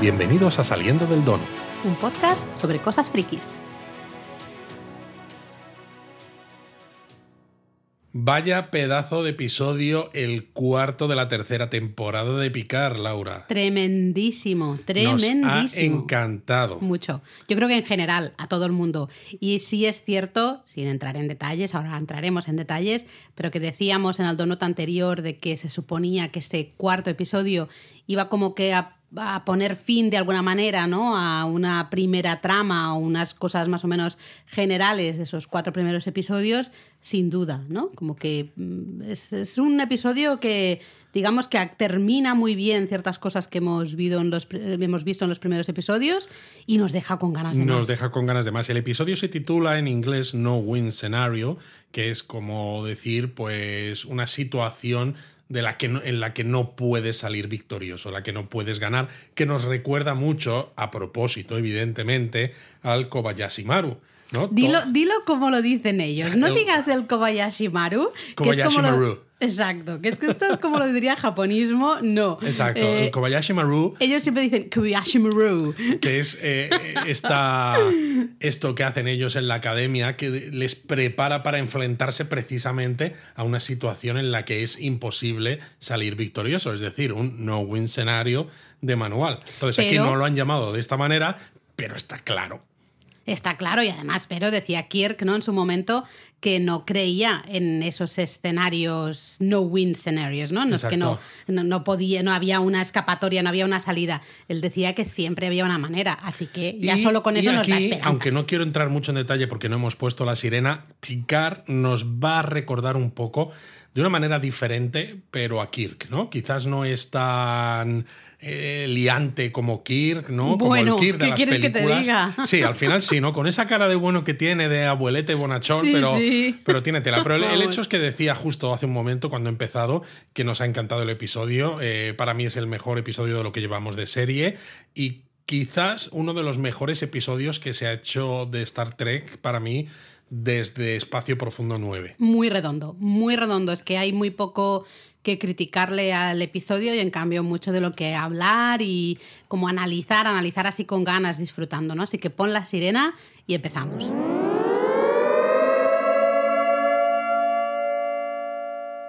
Bienvenidos a Saliendo del Donut. Un podcast sobre cosas frikis. Vaya pedazo de episodio, el cuarto de la tercera temporada de Picar, Laura. Tremendísimo, tremendísimo. Nos ha encantado. Mucho. Yo creo que en general, a todo el mundo. Y sí es cierto, sin entrar en detalles, ahora entraremos en detalles, pero que decíamos en el donut anterior de que se suponía que este cuarto episodio iba como que a a poner fin de alguna manera ¿no? a una primera trama o unas cosas más o menos generales de esos cuatro primeros episodios, sin duda, ¿no? Como que mm, es, un episodio que digamos que termina muy bien ciertas cosas que hemos, en los, hemos visto en los primeros episodios y nos deja con ganas de nos más. Nos deja con ganas de más. El episodio se titula en inglés No Win Scenario, que es como decir, pues, una situación de la que en la que no puedes salir victorioso, la que no puedes ganar, que nos recuerda mucho, a propósito, evidentemente, al Kobayashi Maru. ¿no? Dilo, dilo como lo dicen ellos. No digas el Kobayashi Maru. Kobayashi que es como Maru. Exacto, que es que esto es como lo diría japonismo, no. Exacto, el eh, Kobayashi Maru. Ellos siempre dicen Kobayashi Maru. Que es eh, esta, esto que hacen ellos en la academia, que les prepara para enfrentarse precisamente a una situación en la que es imposible salir victorioso, es decir, un no-win escenario de manual. Entonces aquí no lo han llamado de esta manera, pero está claro Está claro, y además, pero decía Kirk ¿no? en su momento que no creía en esos escenarios no-win scenarios, ¿no? No es que no, no, podía, no había una escapatoria, no había una salida. Él decía que siempre había una manera. Así que ya solo con eso nos da esperanzas. Aunque no quiero entrar mucho en detalle porque no hemos puesto la sirena, Picard nos va a recordar un poco de una manera diferente, pero a Kirk, ¿no? Quizás no es tan eh, liante como Kirk, ¿no? como el Kirk de las películas. Que te diga? Sí, al final sí, ¿no? Con esa cara de bueno que tiene de abuelete bonachón, pero, pero tiene tela. Pero el, hecho es que decía justo hace un momento cuando he empezado que nos ha encantado el episodio. Eh, para mí es el mejor episodio de lo que llevamos de serie y quizás uno de los mejores episodios que se ha hecho de Star Trek para mí desde Espacio Profundo 9. Muy redondo, muy redondo. Es que hay muy poco que criticarle al episodio y en cambio mucho de lo que hablar y como analizar, analizar así con ganas, disfrutando, ¿no? Así que pon la sirena y empezamos.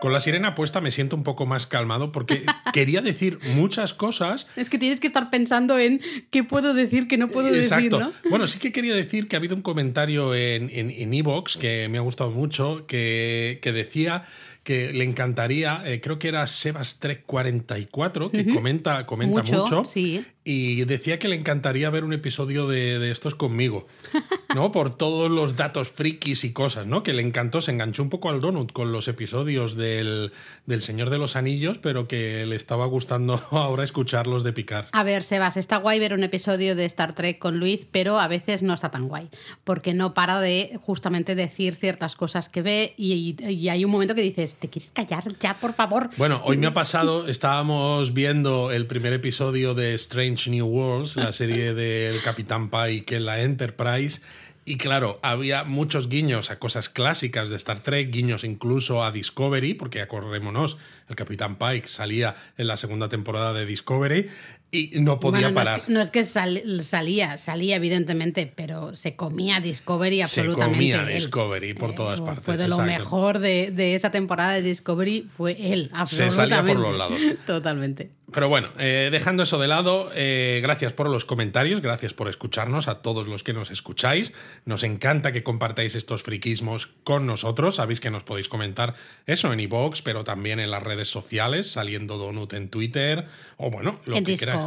Con la sirena puesta me siento un poco más calmado porque quería decir muchas cosas. Es que tienes que estar pensando en qué puedo decir, qué no puedo decir. ¿no? Bueno, sí que quería decir que ha habido un comentario en Evox en, que me ha gustado mucho que, que decía que le encantaría, eh, creo que era Sebas 344, que comenta, comenta mucho, sí. Y decía que le encantaría ver un episodio de, estos conmigo, ¿no? Por todos los datos frikis y cosas, ¿no? Que le encantó, se enganchó un poco al donut con los episodios del, del Señor de los Anillos, pero que le estaba gustando ahora escucharlos de picar. A ver, Sebas, está guay ver un episodio de Star Trek con Luis, pero a veces no está tan guay, porque no para de justamente decir ciertas cosas que ve y, y hay un momento que dices, ¿te quieres callar ya, por favor? Bueno, hoy me ha pasado, estábamos viendo el primer episodio de Strange New Worlds, la serie del Capitán Pike en la Enterprise. Y claro, había muchos guiños a cosas clásicas de Star Trek, guiños incluso a Discovery, porque acordémonos, el Capitán Pike salía en la segunda temporada de Discovery, y no podía parar. No es que, salía, salía evidentemente, pero se comía Discovery absolutamente. Se comía Discovery por todas eh, partes. Fue de lo mejor de, esa temporada de Discovery, fue él, absolutamente. Se salía por los lados. Totalmente. Pero bueno, eh, dejando eso de lado, eh, gracias por los comentarios, gracias por escucharnos a todos los que nos escucháis. Nos encanta que compartáis estos friquismos con nosotros. Sabéis que nos podéis comentar eso en iVoox, pero también en las redes sociales, saliendo Donut en Twitter o bueno, lo en que Discord.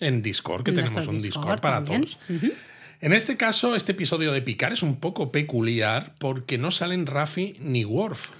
En Discord, que tenemos un Discord, para todos. En este caso, este episodio de Picar es un poco peculiar porque no salen Rafi ni Worf.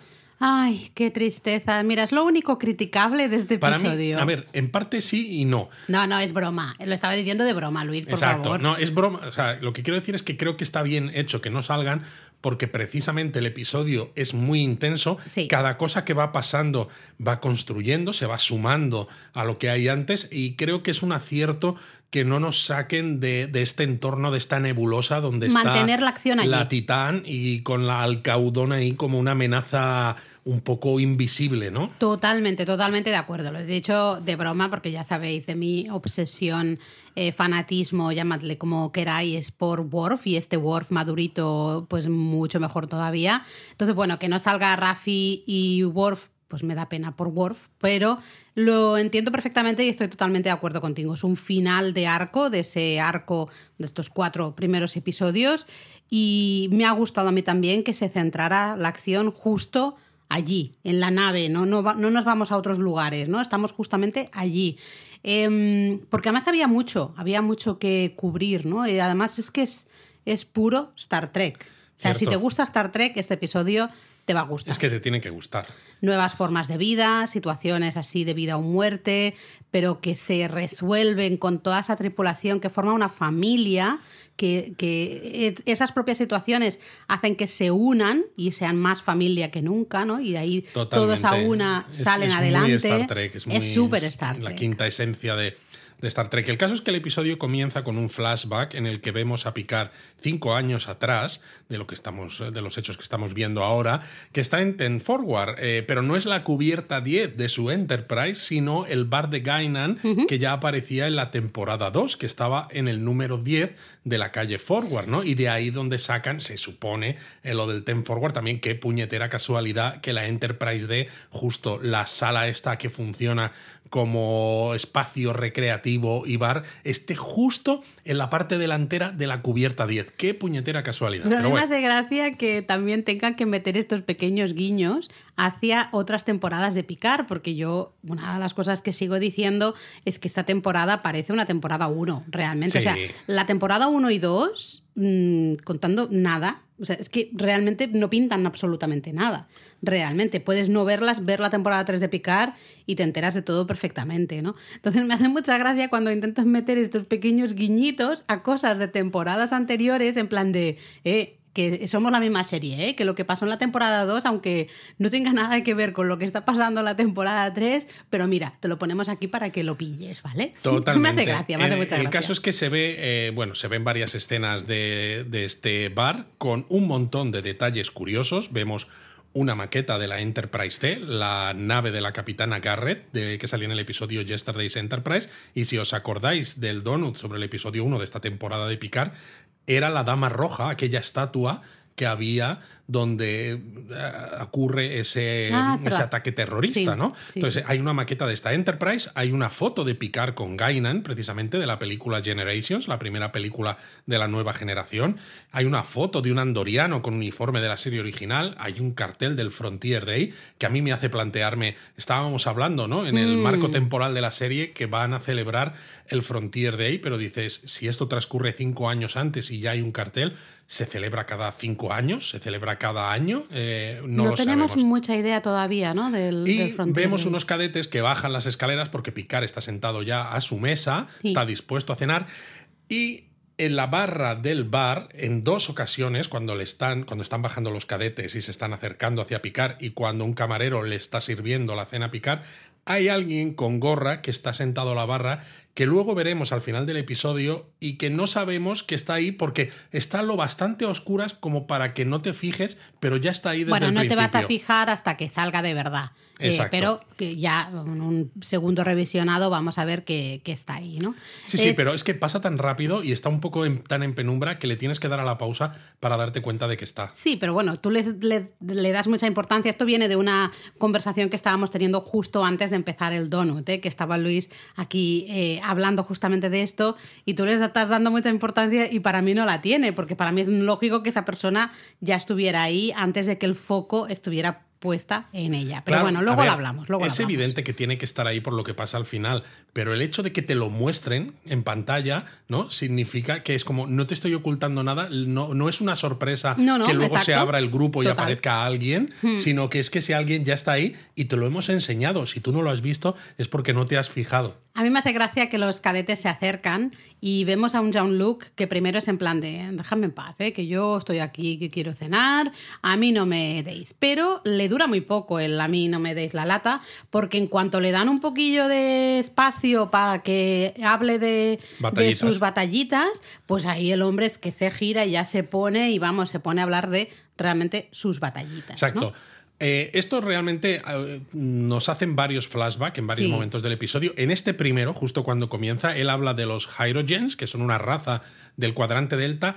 Ay, qué tristeza. Mira, es lo único criticable de este episodio. a ver, en parte sí y no. No, no, es broma. Lo estaba diciendo de broma, Luis, por Exacto, favor. no, es broma. O sea, lo que quiero decir es que creo que está bien hecho que no salgan porque precisamente el episodio es muy intenso. Cada cosa que va pasando va construyendo, se va sumando a lo que hay antes y creo que es un acierto que no nos saquen de, este entorno, de esta nebulosa donde Mantener está la, acción la titán y con la alcaudón ahí como una amenaza un poco invisible, ¿no? Totalmente, totalmente de acuerdo. Lo he dicho de broma porque ya sabéis de mi obsesión, eh, fanatismo, llamadle como queráis, por Worf y este Worf madurito, pues mucho mejor todavía. Entonces, bueno, que no salga Rafi y Worf pues me da pena por Worf, pero lo entiendo perfectamente y estoy totalmente de acuerdo contigo. Es un final de arco, de ese arco de estos cuatro primeros episodios, y me ha gustado a mí también que se centrara la acción justo allí, en la nave, no, no, no nos vamos a otros lugares, ¿no? Estamos justamente allí. Em, porque además había mucho, había mucho que cubrir, ¿no? Y además es que es, es puro Star Trek. O sea, si te gusta Star Trek, este episodio te va a gustar. Es que te tiene que gustar. Nuevas formas de vida, situaciones así de vida o muerte, pero que se resuelven con toda esa tripulación que forma una familia, que, que esas propias situaciones hacen que se unan y sean más familia que nunca, ¿no? Y de ahí todos a una salen es, es adelante. Muy Star Trek, es súper Star Trek. La quinta esencia de, de Star Trek. El caso es que el episodio comienza con un flashback en el que vemos a Picard cinco años atrás de lo que estamos, de los hechos que estamos viendo ahora, que está en Ten Forward, eh, pero no es la cubierta 10 de su Enterprise, sino el bar de Gainan uh -huh. que ya aparecía en la temporada 2, que estaba en el número 10 de la calle Forward, ¿no? Y de ahí donde sacan, se supone, en lo del Ten Forward también, qué puñetera casualidad que la Enterprise D, justo la sala esta que funciona como espacio recreativo y bar esté justo en la parte delantera de la cubierta 10. Qué puñetera casualidad. Pero, Pero mí bueno. me hace gracia que también tengan que meter estos pequeños guiños hacia otras temporadas de Picar, porque yo, una de las cosas que sigo diciendo es que esta temporada parece una temporada 1, realmente. Sí. O sea, la temporada 1 y 2, mmm, contando nada, o sea, es que realmente no pintan absolutamente nada. Realmente. Puedes no verlas, ver la temporada 3 de Picar y te enteras de todo perfectamente, ¿no? Entonces me hace mucha gracia cuando intentas meter estos pequeños guiñitos a cosas de temporadas anteriores en plan de, eh, que somos la misma serie, ¿eh? que lo que pasó en la temporada 2, aunque no tenga nada que ver con lo que está pasando en la temporada 3, pero mira, te lo ponemos aquí para que lo pilles, ¿vale? Totalmente. me hace gracia, me hace el, mucha el gracia. caso es que se ve, eh, bueno, se ven varias escenas de, de este bar con un montón de detalles curiosos. Vemos una maqueta de la Enterprise C, la nave de la capitana Garrett, de, que salía en el episodio Yesterday's Enterprise. Y si os acordáis del donut sobre el episodio 1 de esta temporada de Picard, era la Dama Roja, aquella estatua que había donde uh, ocurre ese, Ah, es ese ataque terrorista, Sí, ¿no? sí, Entonces hay una maqueta de esta Enterprise, hay una foto de Picard con Gainan, precisamente de la película Generations, la primera película de la nueva generación. Hay una foto de un andoriano con uniforme de la serie original, hay un cartel del Frontier Day que a mí me hace plantearme, estábamos hablando, ¿no? En el Mm. marco temporal de la serie que van a celebrar el Frontier Day, pero dices, si esto transcurre cinco años antes y ya hay un cartel, ¿se celebra cada cinco años? ¿Se celebra cada año? Eh, no, no lo tenemos sabemos. mucha idea todavía, ¿no? Del, Y del Frontier vemos unos cadetes que bajan las escaleras porque Picard está sentado ya a su mesa, Sí. está dispuesto a cenar y en la barra del bar, en dos ocasiones, cuando le están, cuando están bajando los cadetes y se están acercando hacia Picard y cuando un camarero le está sirviendo la cena a Picard, hay alguien con gorra que está sentado a la barra que luego veremos al final del episodio y que no sabemos que está ahí porque está lo bastante oscuras como para que no te fijes, pero ya está ahí desde Bueno, el no te vas a fijar hasta que salga de verdad. Eh, Exacto. pero que ya en un segundo revisionado vamos a ver que, que está ahí, ¿no? Sí, sí, pero es que pasa tan rápido y está un poco en- tan en penumbra que le tienes que dar a la pausa para darte cuenta de que está. Sí, pero bueno, tú le, le- le das mucha importancia. Esto viene de una conversación que estábamos teniendo justo antes de empezar el donut, ¿eh? que estaba Luis aquí eh, hablando justamente de esto y tú le estás dando mucha importancia y para mí no la tiene, porque para mí es lógico que esa persona ya estuviera ahí antes de que el foco estuviera puesta en ella. Pero Claro, bueno, luego ver, lo hablamos. Luego es hablamos. evidente que tiene que estar ahí por lo que pasa al final, pero el hecho de que te lo muestren en pantalla, ¿no? Significa que es como no te estoy ocultando nada, no, no es una sorpresa No, no, que luego se abra el grupo y Total. Hmm. aparezca alguien, sino que es que si alguien ya está ahí y te lo hemos enseñado, si tú no lo has visto es porque no te has fijado. A mí me hace gracia que los cadetes se acercan y vemos a un Jean-Luc que primero es en plan de déjame en paz, ¿eh? que yo estoy aquí, que quiero cenar, a mí no me deis. Pero le dura muy poco el a mí no me deis la lata, porque en cuanto le dan un poquillo de espacio para que hable de, sus batallitas, pues ahí el hombre es que se gira y ya se pone y vamos, se pone a hablar de realmente sus batallitas. Exacto. ¿no? Eh, esto realmente eh, nos hacen varios flashbacks en varios Sí. momentos del episodio. En este primero, justo cuando comienza, él habla de los Hyrogens, que son una raza del cuadrante delta,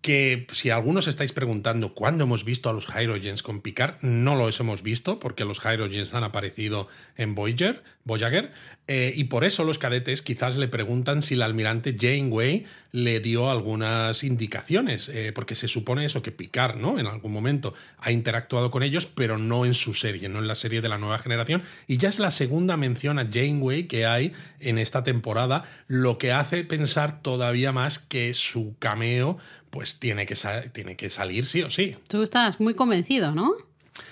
que si algunos estáis preguntando cuándo hemos visto a los Hyrogens con Picard, no los hemos visto, porque los Hyrogens han aparecido en Voyager, Voyager eh, y por eso los cadetes quizás le preguntan si el almirante Janeway le dio algunas indicaciones, eh, porque se supone eso que Picard, ¿no? En algún momento ha interactuado con ellos, pero no en su serie, no en la serie de la nueva generación, y ya es la segunda mención a Janeway que hay en esta temporada, lo que hace pensar todavía más que su cameo pues tiene que, tiene que salir sí o sí. Tú estás muy convencido, ¿no?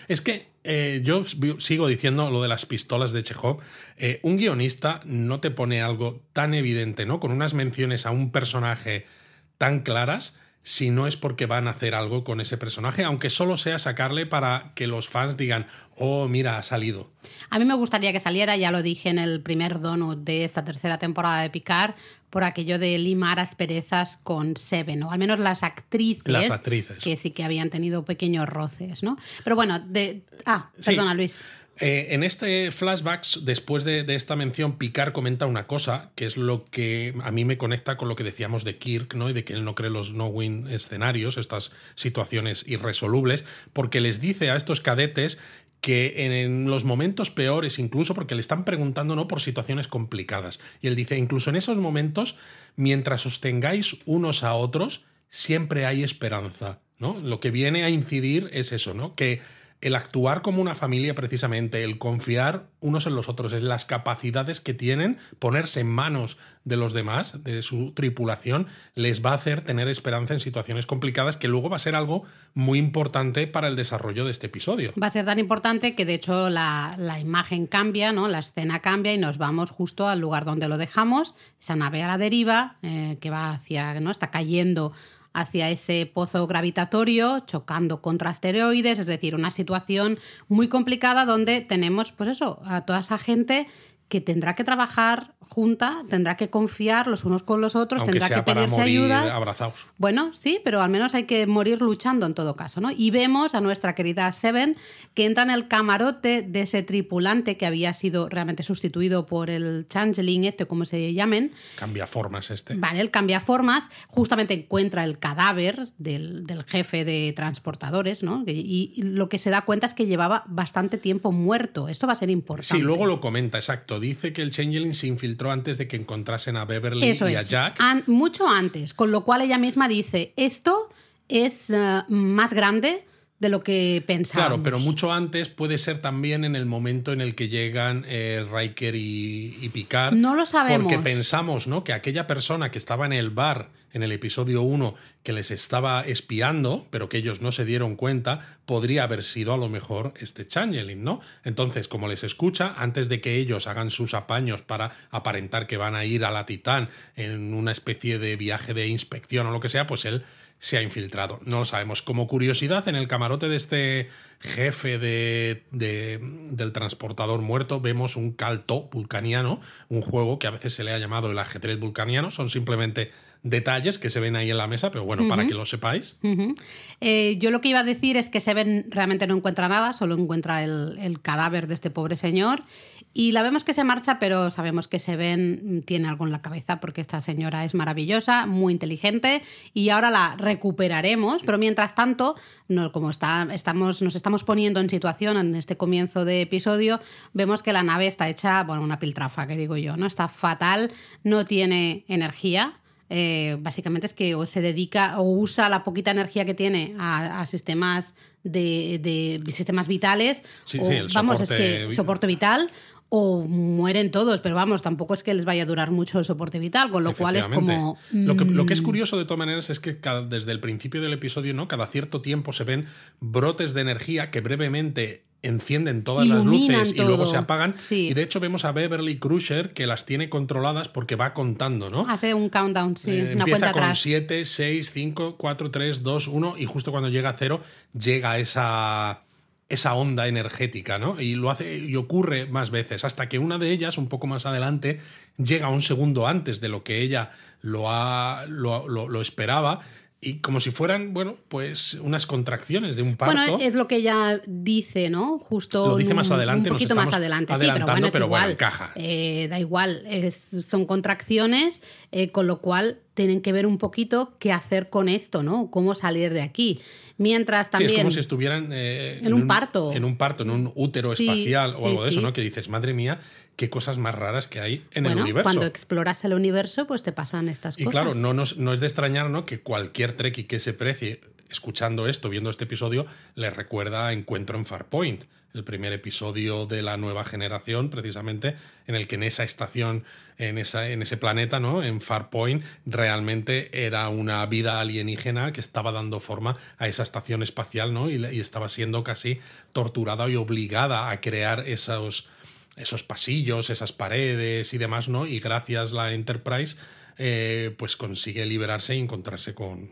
Es que eh, yo sigo diciendo lo de las pistolas de Chekhov. Eh, un guionista no te pone algo tan evidente, ¿no? Con unas menciones a un personaje tan claras, si no es porque van a hacer algo con ese personaje, aunque solo sea sacarle para que los fans digan, oh, mira, ha salido. A mí me gustaría que saliera, ya lo dije en el primer donut de esta tercera temporada de Picard, por aquello de limar asperezas con Seven, o al menos las actrices, Las actrices. que sí que habían tenido pequeños roces, ¿no? Pero bueno, de... Ah, Sí. perdona Luis. Eh, en este flashbacks, después de, esta mención, Picard comenta una cosa, que es lo que a mí me conecta con lo que decíamos de Kirk, ¿no? Y de que él no cree los no-win escenarios, estas situaciones irresolubles, porque les dice a estos cadetes que en, en los momentos peores, incluso porque le están preguntando no por situaciones complicadas. Y él dice, incluso en esos momentos, mientras os tengáis unos a otros, siempre hay esperanza. ¿no? Lo que viene a incidir es eso, ¿no? Que el actuar como una familia precisamente, el confiar unos en los otros, es las capacidades que tienen, ponerse en manos de los demás, de su tripulación, les va a hacer tener esperanza en situaciones complicadas, que luego va a ser algo muy importante para el desarrollo de este episodio. Va a ser tan importante que de hecho la, la imagen cambia, ¿no? La escena cambia y nos vamos justo al lugar donde lo dejamos, esa nave a la deriva eh, que va hacia, ¿no? Está cayendo hacia ese pozo gravitatorio, chocando contra asteroides, es decir, una situación muy complicada donde tenemos, pues eso, a toda esa gente que tendrá que trabajar junta, tendrá que confiar los unos con los otros, Aunque tendrá sea que para pedirse morir ayudas. abrazados. Bueno, sí, pero al menos hay que morir luchando en todo caso, ¿no? Y vemos a nuestra querida Seven que entra en el camarote de ese tripulante que había sido realmente sustituido por el changeling, este como se llamen. Cambia formas este. Vale, él cambia formas, justamente encuentra el cadáver del, del jefe de transportadores, ¿no? Y, y lo que se da cuenta es que llevaba bastante tiempo muerto. Esto va a ser importante. Sí, luego lo comenta, exacto. Dice que el Changeling se infiltró antes de que encontrasen a Beverly Eso y a. Jack. An- mucho antes, con lo cual ella misma dice, esto es eh, más grande de lo que pensábamos. Claro, pero mucho antes puede ser también en el momento en el que llegan eh, Riker y, y Picard. No lo sabemos. Porque pensamos ¿no? que aquella persona que estaba en el bar en el episodio 1 que les estaba espiando, pero que ellos no se dieron cuenta, podría haber sido a lo mejor este Changeling, ¿no? Entonces, como les escucha, antes de que ellos hagan sus apaños para aparentar que van a ir a la Titán en una especie de viaje de inspección o lo que sea, pues él se ha infiltrado. No lo sabemos. Como curiosidad, en el camarote de este jefe de, de- del transportador muerto vemos un calto vulcaniano, un juego que a veces se le ha llamado el ajedrez vulcaniano. Son simplemente detalles que se ven ahí en la mesa, pero bueno, para que lo sepáis. Eh, yo lo que iba a decir es que Seven realmente no encuentra nada, solo encuentra el, el cadáver de este pobre señor. Y la vemos que se marcha, pero sabemos que Seven tiene algo en la cabeza porque esta señora es maravillosa, muy inteligente y ahora la recuperaremos. Pero mientras tanto, no, como está, estamos, nos estamos poniendo en situación en este comienzo de episodio, vemos que la nave está hecha, bueno, una piltrafa, que digo yo, ¿no? Está fatal, no tiene energía. Eh, básicamente es que o se dedica o usa la poquita energía que tiene a, a sistemas de, de sistemas vitales Sí, o, sí, el vamos es que soporte vital o mueren todos pero vamos tampoco es que les vaya a durar mucho el soporte vital con lo cual es como Lo que, lo que es mm, curioso de todas maneras es que cada- desde el principio del episodio, ¿no? Cada cierto tiempo se ven brotes de energía que brevemente encienden todas Iluminan las luces y luego todo. se apagan. Sí. Y de hecho vemos a Beverly Crusher que las tiene controladas porque va contando, ¿no? hace un countdown sí Eh, una empieza cuenta con atrás 7, 6, 5, 4, 3, 2, 1 y justo cuando llega a cero llega esa, esa onda energética, ¿no? Y lo hace y ocurre más veces hasta que una de ellas, un poco más adelante, llega un segundo antes de lo que ella lo, ha, lo, lo- lo esperaba y como si fueran, bueno, pues unas contracciones de un parto. Bueno, es lo que ella dice, ¿no? Justo. Lo dice más adelante. Un poquito más adelante, sí, pero bueno, es pero igual. bueno. Eh, da igual, es- son contracciones, eh, con lo cual tienen que ver un poquito qué hacer con esto, ¿no? Cómo salir de aquí. Mientras Sí, también. es como si estuvieran eh, En un parto. En un parto, en un útero Sí, espacial o algo de eso. ¿no? Que dices, madre mía, qué cosas más raras que hay en bueno, el universo. cuando exploras el universo, pues te pasan estas Y cosas. claro, no, nos- no es de extrañar ¿no? que cualquier Trekkie que se precie escuchando esto, viendo este episodio, le recuerda a Encuentro en Farpoint, el primer episodio de la nueva generación, precisamente, en el que en esa estación, en, esa, en ese planeta, ¿no? en Farpoint, realmente era una vida alienígena que estaba dando forma a esa estación espacial ¿no? y, estaba siendo casi torturada y obligada a crear esos esos pasillos, esas paredes y demás, ¿no? Y gracias la Enterprise, eh, pues consigue liberarse y encontrarse con,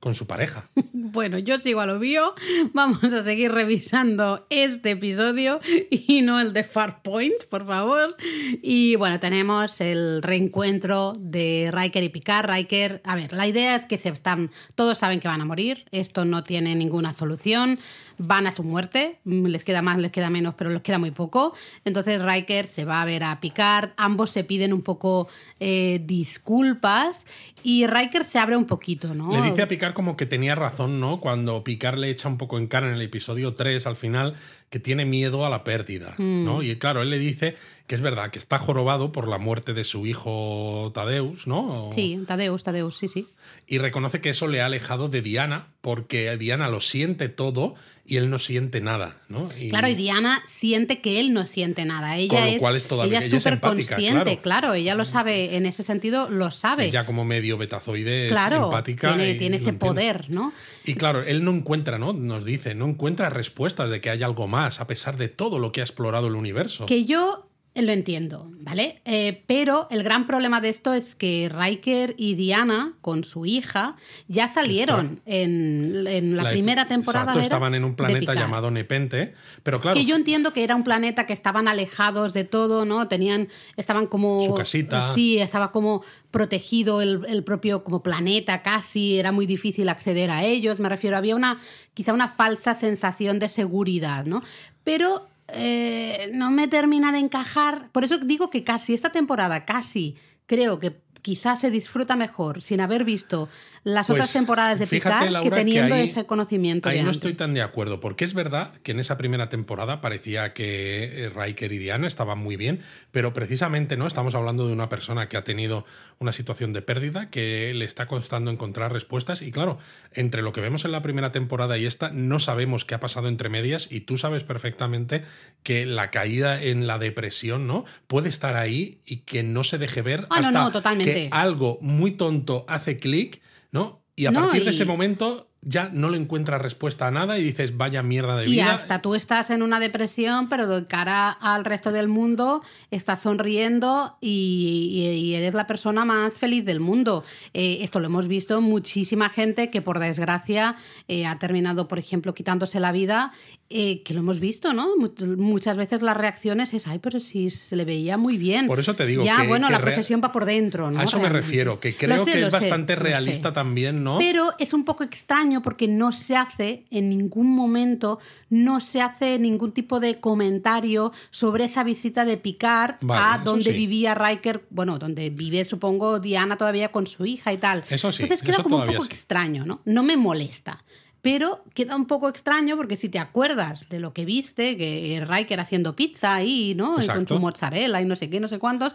con su pareja. Bueno, yo sigo a lo mío. Vamos a seguir revisando este episodio y no el de Farpoint, por favor. Y bueno, tenemos el reencuentro de Riker y Picard. Riker, a ver, la idea es que se están, todos saben que van a morir. Esto no tiene ninguna solución. Van a su muerte. Mm, Les queda más, les queda menos, pero les queda muy poco. Entonces Riker se va a ver a Picard. Ambos se piden un poco eh, disculpas y Riker se abre un poquito, ¿no? Le dice a Picard como que tenía razón, ¿no? Cuando Picard le echa un poco en cara en el episodio 3 al final, que tiene miedo a la pérdida, Mm. ¿no? Y claro, él le dice que es verdad, que está jorobado por la muerte de su hijo Tadeus, ¿no? O- Sí, Tadeus, Tadeus, sí, sí. Y reconoce que eso le ha alejado de Diana, porque Diana lo siente todo y él no siente nada, ¿no? Y- Claro, y Diana siente que él no siente nada. Ella Con lo es, cual es todavía- ella es es súper consciente, claro. ella lo sabe, en ese sentido lo sabe. Ella como medio betazoide es claro, empática. tiene, y tiene ese poder, ¿no? Y claro, él no encuentra, ¿no? Nos dice, no encuentra respuestas de que hay algo más, a pesar de todo lo que ha explorado el universo. Que yo lo entiendo, ¿vale? Eh, pero el gran problema de esto es que Riker y Diana, con su hija, ya salieron en, en la, La- primera temporada. Exacto, estaban en un planeta llamado Nepente, pero claro, Que yo entiendo que era un planeta que estaban alejados de todo, ¿no? Tenían, estaban como... Su casita. Sí, estaba como protegido el, el propio como planeta casi, era muy difícil acceder a ellos, me refiero, había una, quizá una falsa sensación de seguridad, ¿no? Pero eh, no me termina de encajar, por eso digo que casi, esta temporada casi, creo que quizás se disfruta mejor sin haber visto las Pues, otras temporadas de fíjate, Picard Laura, que teniendo ahí- ese conocimiento Ahí de no antes. estoy tan de acuerdo, porque es verdad que en esa primera temporada parecía que eh, Riker y Diana estaban muy bien, pero precisamente no estamos hablando de una persona que ha tenido una situación de pérdida, que le está costando encontrar respuestas y claro, entre lo que vemos en la primera temporada y esta no sabemos qué ha pasado entre medias y tú sabes perfectamente que la caída en la depresión, ¿no? Puede estar ahí y que no se deje ver Ah, no, hasta no, totalmente. que algo muy tonto hace clic, ¿no? Y a No, partir de y- ese momento ya no le encuentras respuesta a nada y dices, vaya mierda de Y vida. hasta tú estás en una depresión, pero de cara al resto del mundo estás sonriendo y, y- y eres la persona más feliz del mundo. Eh, esto lo hemos visto muchísima gente que por desgracia eh, ha terminado, por ejemplo, quitándose la vida, eh, que lo hemos visto, ¿no? Mu- Muchas veces las reacciones es, ay, pero si se le veía muy bien. Por eso te digo Ya, que- bueno, que la profesión va por dentro, ¿no? a eso me refiero, que creo sé, que es sé, bastante sé. realista también, ¿no? Pero es un poco extraño porque no se hace en ningún momento, no se hace ningún tipo de comentario sobre esa visita de Picard Vale, a donde sí. vivía Riker, bueno, donde vive, supongo, Diana todavía con su hija y tal. Eso sí, Entonces queda eso como un poco sí. extraño, ¿no? No me molesta. Pero queda un poco extraño porque si te acuerdas de lo que viste, que Riker haciendo pizza ahí, ¿no? Con su mozzarella y no sé qué, no sé cuántos,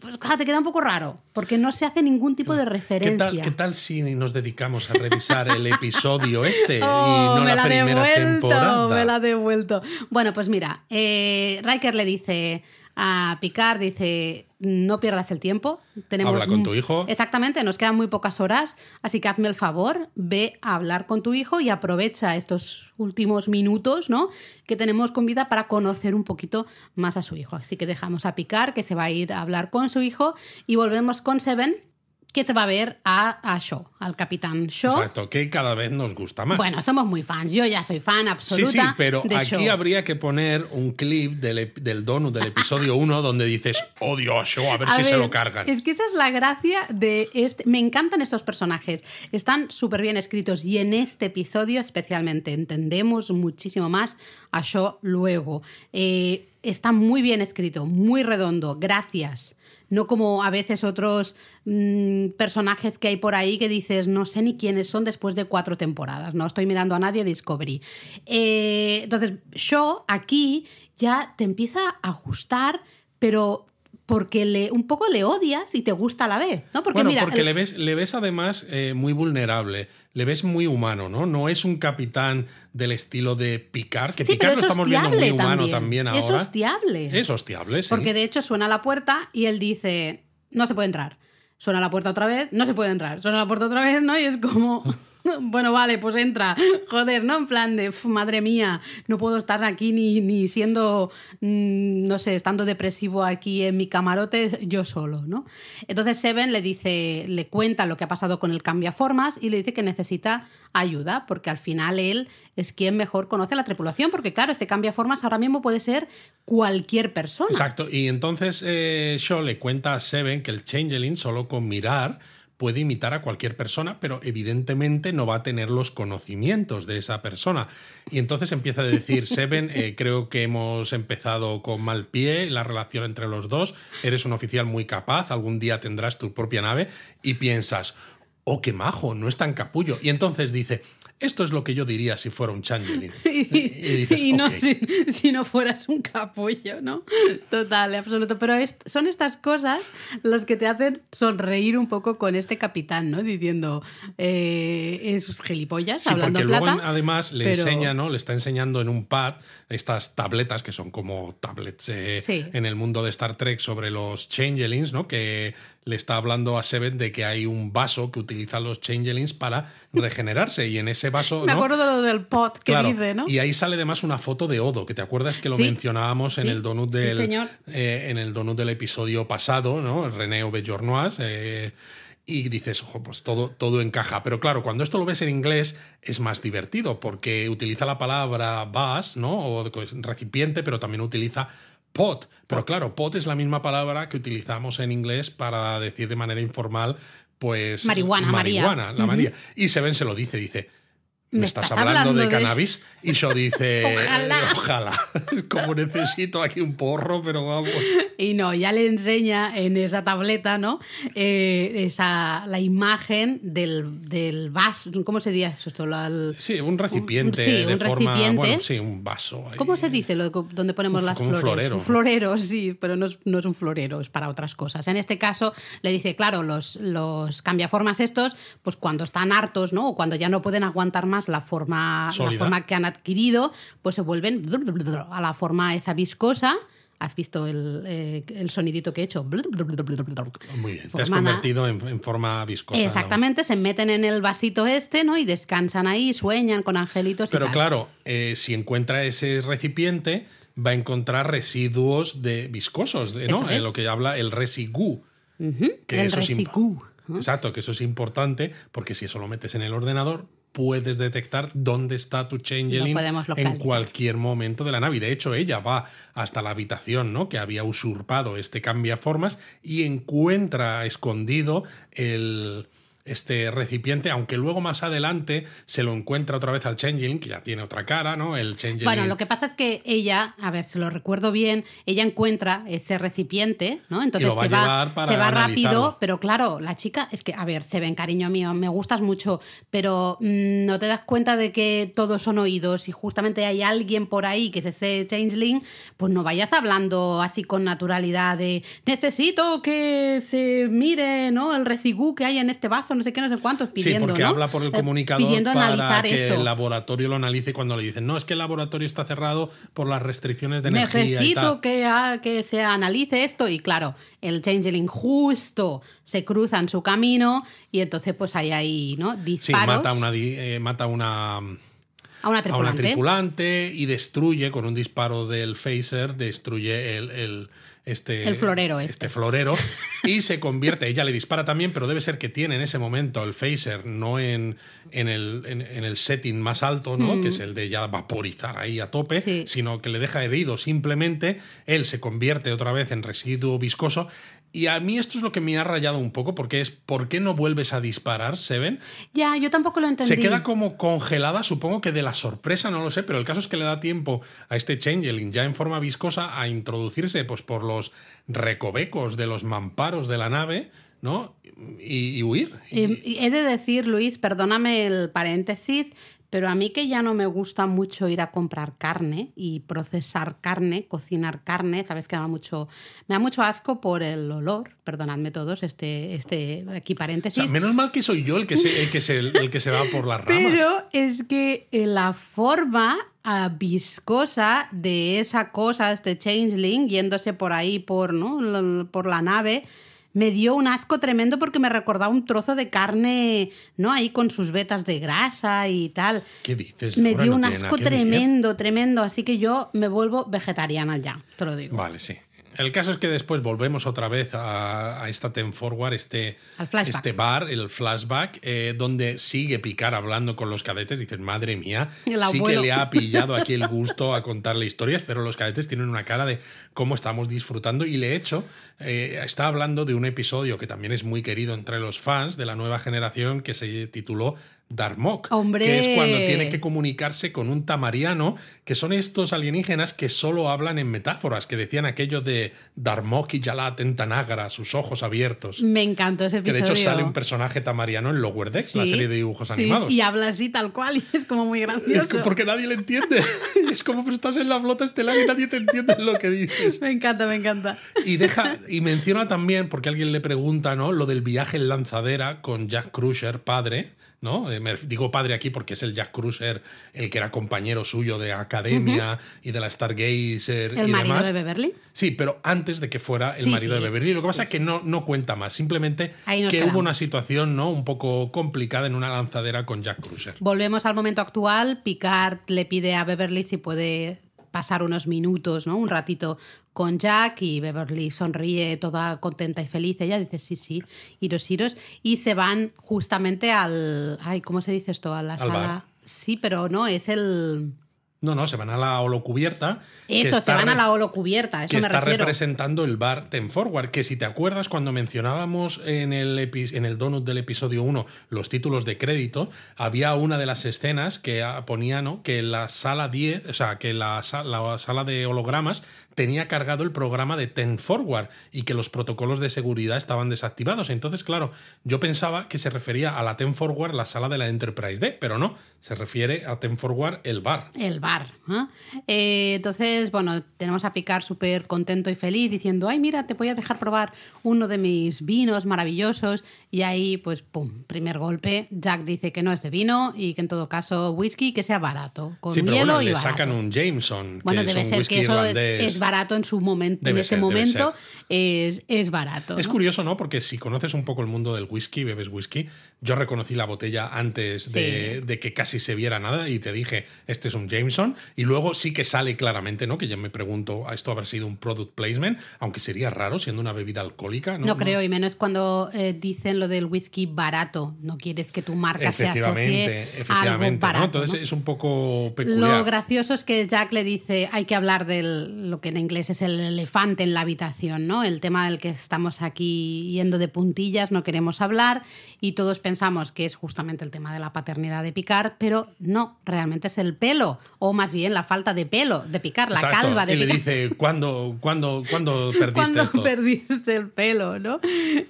pues claro, te queda un poco raro, porque no se hace ningún tipo de ¿Qué referencia. tal, ¿Qué tal si nos dedicamos a revisar el episodio este Oh, y no me la, la primera devuelto, temporada? me la ha devuelto. Bueno, pues mira, eh, Riker le dice a Picard, dice, no pierdas el tiempo. Tenemos Habla con tu hijo. Exactamente, nos quedan muy pocas horas, así que hazme el favor, ve a hablar con tu hijo y aprovecha estos últimos minutos, ¿no? Que tenemos con vida para conocer un poquito más a su hijo. Así que dejamos a Picard, que se va a ir a hablar con su hijo, y volvemos con Seven, que se va a ver a, a Shaw, al capitán Shaw. Exacto, que cada vez nos gusta más. Bueno, somos muy fans. Yo ya soy fan absoluta. Sí, sí, pero de aquí Shaw. habría que poner un clip del, del donut del episodio 1 donde dices, odio a Shaw, a ver A si se lo cargan. Es que esa es la gracia de este. Me encantan estos personajes. Están súper bien escritos y en este episodio especialmente entendemos muchísimo más a Shaw luego. Eh, está muy bien escrito, muy redondo. Gracias. No como a veces otros mm, personajes que hay por ahí que dices, no sé ni quiénes son después de cuatro temporadas. No estoy mirando a nadie Discovery. Eh, entonces, Shaw aquí ya te empieza a gustar, pero porque le, un poco le odias y te gusta a la vez, ¿no? Porque bueno, mira, porque el- le ves, le ves además eh, muy vulnerable, le ves muy humano, ¿no? No es un capitán del estilo de Picard, que Sí, Picard lo es estamos viendo muy humano también, también. ahora. Es hostiable. Es hostiable, sí. Porque de hecho suena la puerta y él dice, no se puede entrar. Suena la puerta otra vez, no se puede entrar. Suena la puerta otra vez, ¿no? Y es como, bueno, vale, pues entra. Joder, ¿no? En plan de, "Uf, madre mía, no puedo estar aquí ni, ni siendo, mm, no sé, estando depresivo aquí en mi camarote yo solo, ¿no? Entonces Seven le dice, le cuenta lo que ha pasado con el cambiaformas y le dice que necesita ayuda, porque al final él es quien mejor conoce la tripulación, porque claro, este cambiaformas ahora mismo puede ser cualquier persona. Exacto. Y entonces eh, Shaw le cuenta a Seven que el Changeling solo con mirar puede imitar a cualquier persona, pero evidentemente no va a tener los conocimientos de esa persona. Y entonces empieza a decir, Seven, eh, creo que hemos empezado con mal pie la relación entre los dos, eres un oficial muy capaz, algún día tendrás tu propia nave y piensas, oh, qué majo, no es tan capullo. Y entonces dice, esto es lo que yo diría si fuera un Changeling. Y, dices, y no si, si no fueras un capullo, ¿no? Total, absoluto. Pero es- son estas cosas las que te hacen sonreír un poco con este capitán, ¿no? Diciendo, eh, es gilipollas, Sí, hablando porque luego plata. además le pero- enseña, ¿no? Le está enseñando en un pad estas tabletas que son como tablets eh, Sí. en el mundo de Star Trek sobre los changelings, ¿no? Que le está hablando a Seven de que hay un vaso que utilizan los changelings para regenerarse y en ese vaso, Me ¿no? acuerdo de lo del pot que Claro, dice, ¿no? Y ahí sale además una foto de Odo, que te acuerdas que lo Sí. mencionábamos en Sí. el donut Sí, del señor. eh, en el donut del episodio pasado, ¿no? René Auberjournois. eh, y dices, ojo, pues todo, todo encaja. Pero claro, cuando esto lo ves en inglés es más divertido porque utiliza la palabra vase, ¿no? O pues, recipiente, pero también utiliza pot. Pero claro, pot es la misma palabra que utilizamos en inglés para decir de manera informal, pues. Marihuana, María. marihuana, la María. Y Seven se lo dice, dice. ¿Me, estás, estás hablando, hablando de, de- cannabis? Y yo dice, Ojalá. "Eh, ojalá. Como necesito aquí un porro, pero vamos. Y no, ya le enseña en esa tableta, ¿no? Eh, esa, la imagen del, del vaso. ¿Cómo se dice el- Sí, un recipiente sí, de un forma. recipiente. Bueno, sí, un vaso. ahí. ¿Cómo se dice lo, de- donde ponemos Un- las como un flores? florero. Un florero, sí, pero no es, no es un florero, es para otras cosas. En este caso, le dice, claro, los, los cambiaformas estos, pues cuando están hartos, ¿no? O cuando ya no pueden aguantar más la forma, la forma que han adquirido, pues se vuelven a la forma esa viscosa. ¿Has visto el, eh, el sonidito que he hecho? Muy bien. Te has Forman a- convertido en, en forma viscosa. ¿no? Exactamente, se meten en el vasito este, ¿no? Y descansan ahí, sueñan con angelitos y Pero tal. claro, eh, si encuentra ese recipiente, va a encontrar residuos de viscosos, de- ¿no? Eh, es. lo que habla el residú. Ujú, que el eso es imp- residú. ¿no? Exacto, que eso es importante porque si eso lo metes en el ordenador, puedes detectar dónde está tu changeling en cualquier momento de la nave. Y de hecho, ella va hasta la habitación ¿no? que había usurpado este cambiaformas y encuentra escondido el este recipiente, aunque luego más adelante se lo encuentra otra vez al Changeling, que ya tiene otra cara, ¿no? El Changeling. Bueno, lo que pasa es que ella, a ver, se lo recuerdo bien, ella encuentra ese recipiente, ¿no? Entonces va se va, se va rápido, pero claro, la chica, es que, a ver, se ven, cariño mío, me gustas mucho, pero mm, no te das cuenta de que todos son oídos y justamente hay alguien por ahí que es ese changeling, pues no vayas hablando así con naturalidad de necesito que se mire, ¿no? El residú que hay en este vaso, no sé qué, no sé cuántos, pidiendo, sí, porque ¿no? habla por el Eh, comunicador pidiendo para analizar que eso. el laboratorio lo analice cuando le dicen, no, es que el laboratorio está cerrado por las restricciones de energía y Necesito tal. que, que se analice esto. Y claro, el Changeling justo se cruza en su camino y entonces pues hay ahí, ¿no? Sí, Disparos mata una, eh, mata una, a una a una tripulante. tripulante y destruye con un disparo del phaser, destruye el, el- este, El florero este. este florero y se convierte, ella le dispara también, pero debe ser que tiene en ese momento el phaser no en, en, el, en, en el setting más alto, ¿no? que es el de ya vaporizar ahí a tope, Sí. sino que le deja herido simplemente, él se convierte otra vez en residuo viscoso. Y a mí esto es lo que me ha rayado un poco, porque es ¿por qué no vuelves a disparar, Seven? Ya, yo tampoco lo entendí. Se queda como congelada, supongo que de la sorpresa, no lo sé, pero el caso es que le da tiempo a este Changeling ya en forma viscosa a introducirse pues, por los recovecos de los mamparos de la nave, ¿no? Y, y huir. Y- y he de decir, Luis, perdóname el paréntesis, pero a mí que ya no me gusta mucho ir a comprar carne y procesar carne, cocinar carne, sabes que me da mucho, me da mucho asco por el olor, perdonadme todos, este, este aquí o paréntesis. sea, menos mal que soy yo el que se, el que se, el que se va por las ramas. Pero es que eh, la forma ah, viscosa de esa cosa, este changeling, yéndose por ahí por, ¿no? Por la nave, me dio un asco tremendo porque me recordaba un trozo de carne, ¿no? Ahí con sus vetas de grasa y tal. ¿Qué dices? Me dio No un asco ver. tremendo, tremendo. Así que yo me vuelvo vegetariana ya, te lo digo. Vale, sí. El caso es que después volvemos otra vez a, a esta Ten Forward, este, este bar, el flashback, eh, donde sigue Picar hablando con los cadetes. Dices, madre mía, sí que le ha pillado aquí el gusto a contarle historias, pero los cadetes tienen una cara de cómo estamos disfrutando. Y he hecho, eh, está hablando de un episodio que también es muy querido entre los fans de la nueva generación que se tituló Darmok, ¡Hombre! que es cuando tiene que comunicarse con un tamariano, que son estos alienígenas que solo hablan en metáforas, que decían aquello de Darmok y Yalat en Tanagra, sus ojos abiertos. Me encantó ese Que de episodio. hecho sale un personaje tamariano en Lower Decks, la serie de dibujos sí, animados. Y habla así tal cual y es como muy gracioso. porque nadie le entiende. Es como que estás en la flota estelar y nadie te entiende lo que dices. Me encanta, me encanta. Y deja y menciona también porque alguien le pregunta, ¿no? Lo del viaje en lanzadera con Jack Crusher, padre, ¿no? Eh, me digo padre aquí porque es el Jack Crusher el que era compañero suyo de academia y de la Stargazer El y marido demás. de Beverly. Sí, pero antes de que fuera el Sí, marido sí. de Beverly. Lo que pasa Sí, es que no, no cuenta más. Simplemente que hubo una situación, ¿no? Un poco complicada en una lanzadera con Jack Crusher. Volvemos al momento actual. Picard le pide a Beverly si puede pasar unos minutos, ¿no? Un ratito con Jack y Beverly sonríe toda contenta y feliz. Ella dice sí, sí, iros, iros. Y se van justamente al... Ay, ¿cómo se dice esto? A la sala... bar. Sí, pero no, es el... No, no, se van a la holocubierta. Eso, se van a la holocubierta, eso que me está refiero. representando el bar Ten Forward, que si te acuerdas cuando mencionábamos en el, en el donut del episodio 1 los títulos de crédito, había una de las escenas que ah, ponía ¿no? que la sala 10, o sea, que la, la sala de hologramas tenía cargado el programa de Ten Forward y que los protocolos de seguridad estaban desactivados. Entonces, claro, yo pensaba que se refería a la Ten Forward, la sala de la Enterprise D, pero no, se refiere a Ten Forward, el bar. El bar. ¿eh? Eh, entonces, bueno, tenemos a Picard súper contento y feliz diciendo, ay, mira, te voy a dejar probar uno de mis vinos maravillosos. Y ahí, pues, pum, primer golpe. Jack dice que no es de vino y que en todo caso whisky que sea barato, con Sí, pero hielo bueno, y le barato. sacan un Jameson. bueno, que debe es un ser whisky que eso es, es barato en su momento, Debe en ese ser, momento es, es barato. Es ¿no? curioso, ¿no? Porque si conoces un poco el mundo del whisky, bebes whisky, yo reconocí la botella antes de, Sí. de que casi se viera nada y te dije, este es un Jameson. Y luego sí que sale claramente, ¿no? Que yo me pregunto, ¿a esto habrá sido un product placement? Aunque sería raro siendo una bebida alcohólica, ¿no? No, creo, y menos cuando eh, dicen lo del whisky barato. No quieres que tu marca se Efectivamente, asocie a algo efectivamente. barato. ¿no? Entonces ¿no? es un poco Lo peculiar. gracioso es que Jack le dice, hay que hablar de lo que en inglés es el elefante en la habitación, ¿no? El tema del que estamos aquí yendo de puntillas, no queremos hablar y todos pensamos que es justamente el tema de la paternidad de Picard, pero no, realmente es el pelo, o más bien la falta de pelo de Picard, la Exacto. calva de y le Picard. dice, ¿cuándo, cuándo, ¿cuándo perdiste Cuando esto? perdiste el pelo, ¿no?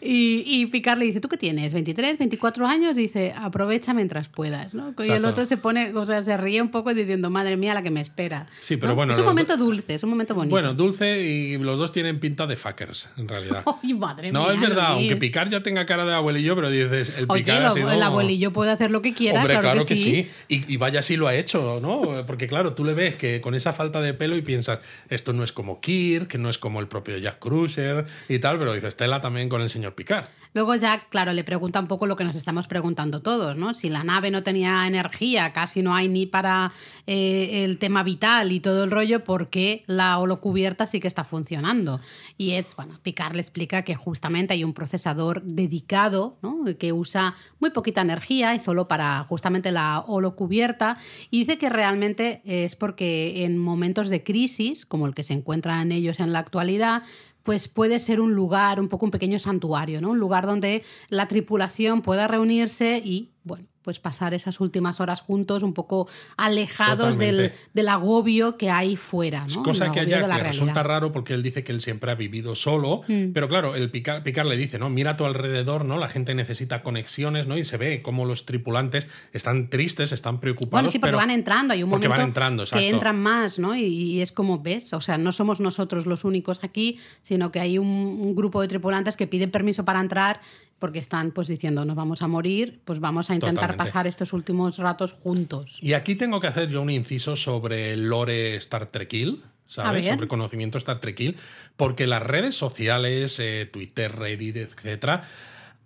Y, y Picard le dice, ¿tú qué tienes? ¿23, 24 años? Dice, aprovecha mientras puedas, ¿no? Y el Exacto. otro se pone, o sea, se ríe un poco diciendo, madre mía, la que me espera. Sí, pero ¿no? bueno, Es un momento do- dulce, es un momento bonito. Bueno, dulce y los dos tienen pinta de fuckers, en realidad. Ay, madre No, mía, es verdad, aunque Picard ya tenga cara de abuelillo, pero el Oye, Picard lo- ha sido... el abuelillo puede hacer lo que quiera, Hombre, claro, claro, que, sí. Y, y vaya si lo ha hecho, ¿no? Porque claro, tú le ves que con esa falta de pelo y piensas, esto no es como Kirk, que no es como el propio Jack Crusher y tal, pero dices, Stella también con el señor Picard. Luego ya, claro, le pregunta un poco lo que nos estamos preguntando todos, ¿no? Si la nave no tenía energía, casi no hay ni para eh, el tema vital y todo el rollo, ¿por qué la holocubierta sí que está funcionando? Y es, bueno, Picard le explica que justamente hay un procesador dedicado, ¿no? Que usa muy poquita energía y solo para justamente la holocubierta. Y dice que realmente es porque en momentos de crisis, como el que se encuentran ellos en la actualidad, pues puede ser un lugar, un poco un pequeño santuario, ¿no? Un lugar donde la tripulación pueda reunirse y, bueno, pues pasar esas últimas horas juntos, un poco alejados del, del, agobio que hay fuera. ¿no? Cosa que allá resulta raro porque él dice que él siempre ha vivido solo, mm. pero claro, el Picard, le dice, ¿no? Mira a tu alrededor, ¿no? La gente necesita conexiones, ¿no? Y se ve como los tripulantes están tristes, están preocupados. Bueno, sí, porque van entrando, hay un momento van entrando, que entran más, ¿no? Y, es como ves, o sea, no somos nosotros los únicos aquí, sino que hay un, un grupo de tripulantes que piden permiso para entrar porque están pues diciendo nos vamos a morir, pues vamos a intentar pasar estos últimos ratos juntos. Y aquí tengo que hacer yo un inciso sobre el lore Star Trekil. ¿sabes? Sobre conocimiento Star Trekil, porque las redes sociales, eh, Twitter, Reddit, etcétera,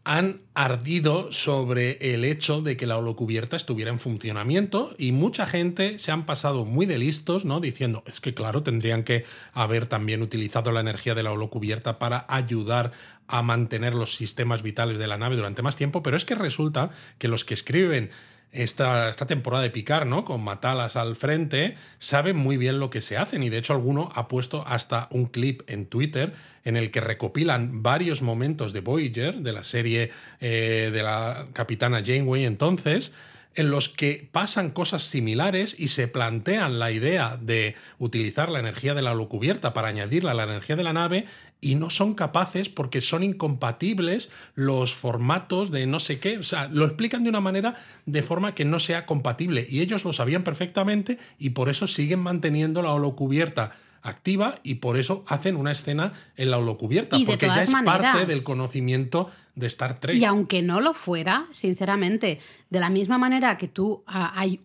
han ardido sobre el hecho de que la holocubierta estuviera en funcionamiento y mucha gente se han pasado muy de listos, ¿no? Diciendo, es que claro, tendrían que haber también utilizado la energía de la holocubierta para ayudar a mantener los sistemas vitales de la nave durante más tiempo, pero es que resulta que los que escriben esta, esta, temporada de Picar, ¿no? Con Matalas al frente, saben muy bien lo que se hacen y de hecho alguno ha puesto hasta un clip en Twitter en el que recopilan varios momentos de Voyager, de la serie eh, de la capitana Janeway entonces, en los que pasan cosas similares y se plantean la idea de utilizar la energía de la holocubierta para añadirla a la energía de la nave y no son capaces porque son incompatibles los formatos de no sé qué. O sea, lo explican de una manera de forma que no sea compatible y ellos lo sabían perfectamente y por eso siguen manteniendo la holocubierta activa y por eso hacen una escena en la holocubierta, porque ya es parte del conocimiento de Star Trek. Y aunque no lo fuera, sinceramente, de la misma manera que tú ah, hay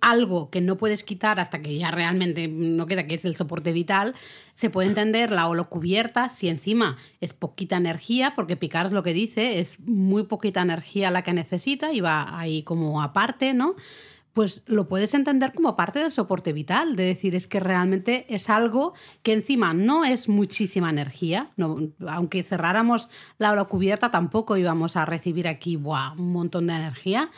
algo que no puedes quitar hasta que ya realmente no queda, que es el soporte vital, se puede entender la holocubierta si encima es poquita energía, porque Picard lo que dice es muy poquita energía la que necesita y va ahí como aparte, ¿no? pues lo puedes entender como parte del soporte vital, de decir, es que realmente es algo que encima no es muchísima energía, aunque cerráramos la hora cubierta tampoco íbamos a recibir aquí un montón de energía,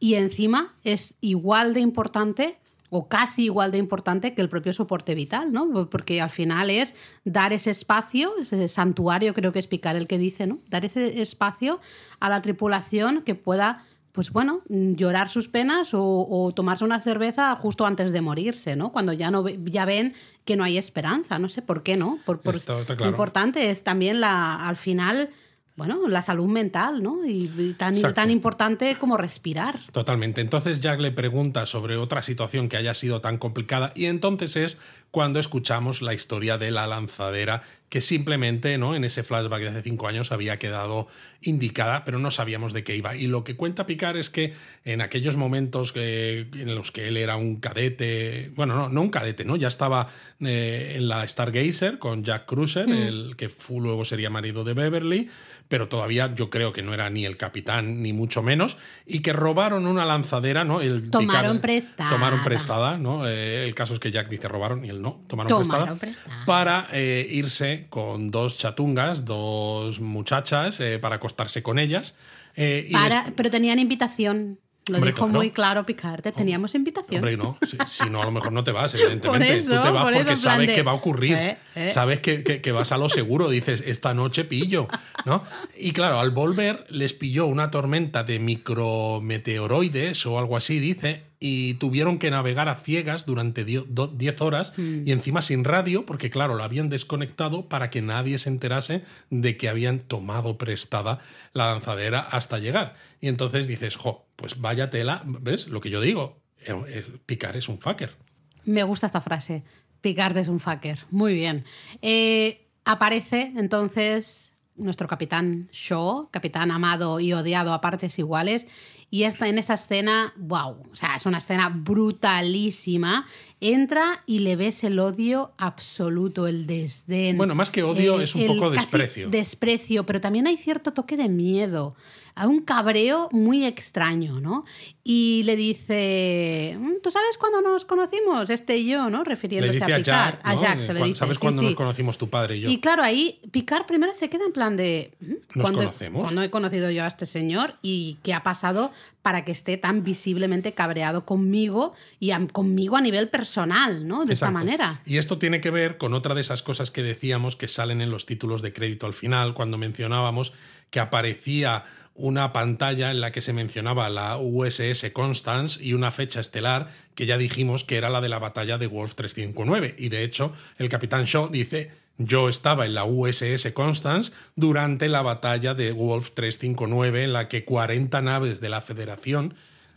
y encima es igual de importante o casi igual de importante que el propio soporte vital, ¿no? Porque al final es dar ese espacio, ese santuario creo que es Picar el que dice, ¿no? Dar ese espacio a la tripulación que pueda pues bueno, llorar sus penas o, tomarse una cerveza justo antes de morirse, ¿no? Cuando ya no ya ven que no hay esperanza, no sé por qué, ¿no? Por, Lo importante es también la, al final bueno, la salud mental, ¿no? Y, tan, tan importante como respirar. Totalmente. Entonces Jack le pregunta sobre otra situación que haya sido tan complicada y entonces es cuando escuchamos la historia de la lanzadera que simplemente ¿no? en ese flashback de hace cinco años había quedado indicada, pero no sabíamos de qué iba. Y lo que cuenta Picard es que en aquellos momentos en los que él era un cadete, bueno, no, no un cadete, ¿no? ya estaba eh, en la Stargazer con Jack Cruiser, mm. el que luego sería marido de Beverly, pero todavía yo creo que no era ni el capitán ni mucho menos, y que robaron una lanzadera, ¿no? El tomaron prestada. Tomaron prestada, ¿no? Eh, el caso es que Jack dice robaron y él no, tomaron, prestada, para eh, irse con dos chatungas, dos muchachas, eh, para acostarse con ellas. Pero tenían invitación. Lo dijo muy claro Picarte, teníamos invitación. Hombre, no, si, no, a lo mejor no te vas, evidentemente. Tú te vas porque sabes que va a ocurrir. Eh, eh. Sabes que, que, vas a lo seguro, dices, esta noche pillo, ¿no? Y claro, al volver les pilló una tormenta de micrometeoroides o algo así, dice, y tuvieron que navegar a ciegas durante 10 horas y encima sin radio, porque claro, lo habían desconectado para que nadie se enterase de que habían tomado prestada la lanzadera hasta llegar. Y entonces dices, jo, pues vaya tela, ¿ves? Lo que yo digo, eh, eh, Picar es un fucker. Me gusta esta frase, Picard es un fucker, muy bien. Eh, aparece entonces nuestro capitán Shaw, capitán amado y odiado a partes iguales, Y esta, en esa escena, wow, o sea, es una escena brutalísima. Entra y le ves el odio absoluto, el desdén. Bueno, más que odio, es un poco desprecio. Desprecio, pero también hay cierto toque de miedo. Hay un cabreo muy extraño, ¿no? Y le dice, "Mm, ¿tú sabes cuándo nos conocimos? Este y yo, ¿no? Refiriéndose a a Picard. A. Jack Eh, se le "Cuán- dice. ¿Sabes sí, cuándo sí. nos conocimos tu padre y yo? Y claro, ahí Picard primero se queda en plan de. "¿Mm? ¿Nos ¿Cuándo he- conocemos? ¿Cuándo he conocido yo a este señor? ¿Y qué ha pasado para que esté tan visiblemente cabreado conmigo y a- conmigo a nivel personal, ¿no? De esta Exacto. manera. Y esto tiene que ver con otra de esas cosas que decíamos que salen en los títulos de crédito al final, cuando mencionábamos que aparecía una pantalla en la que se mencionaba la USS Constance y una fecha estelar que ya dijimos que era la de la batalla de Wolf 359. Y de hecho, el capitán Shaw dice, yo estaba en la USS Constance durante la batalla de Wolf 359 en la que 40 naves de la Federación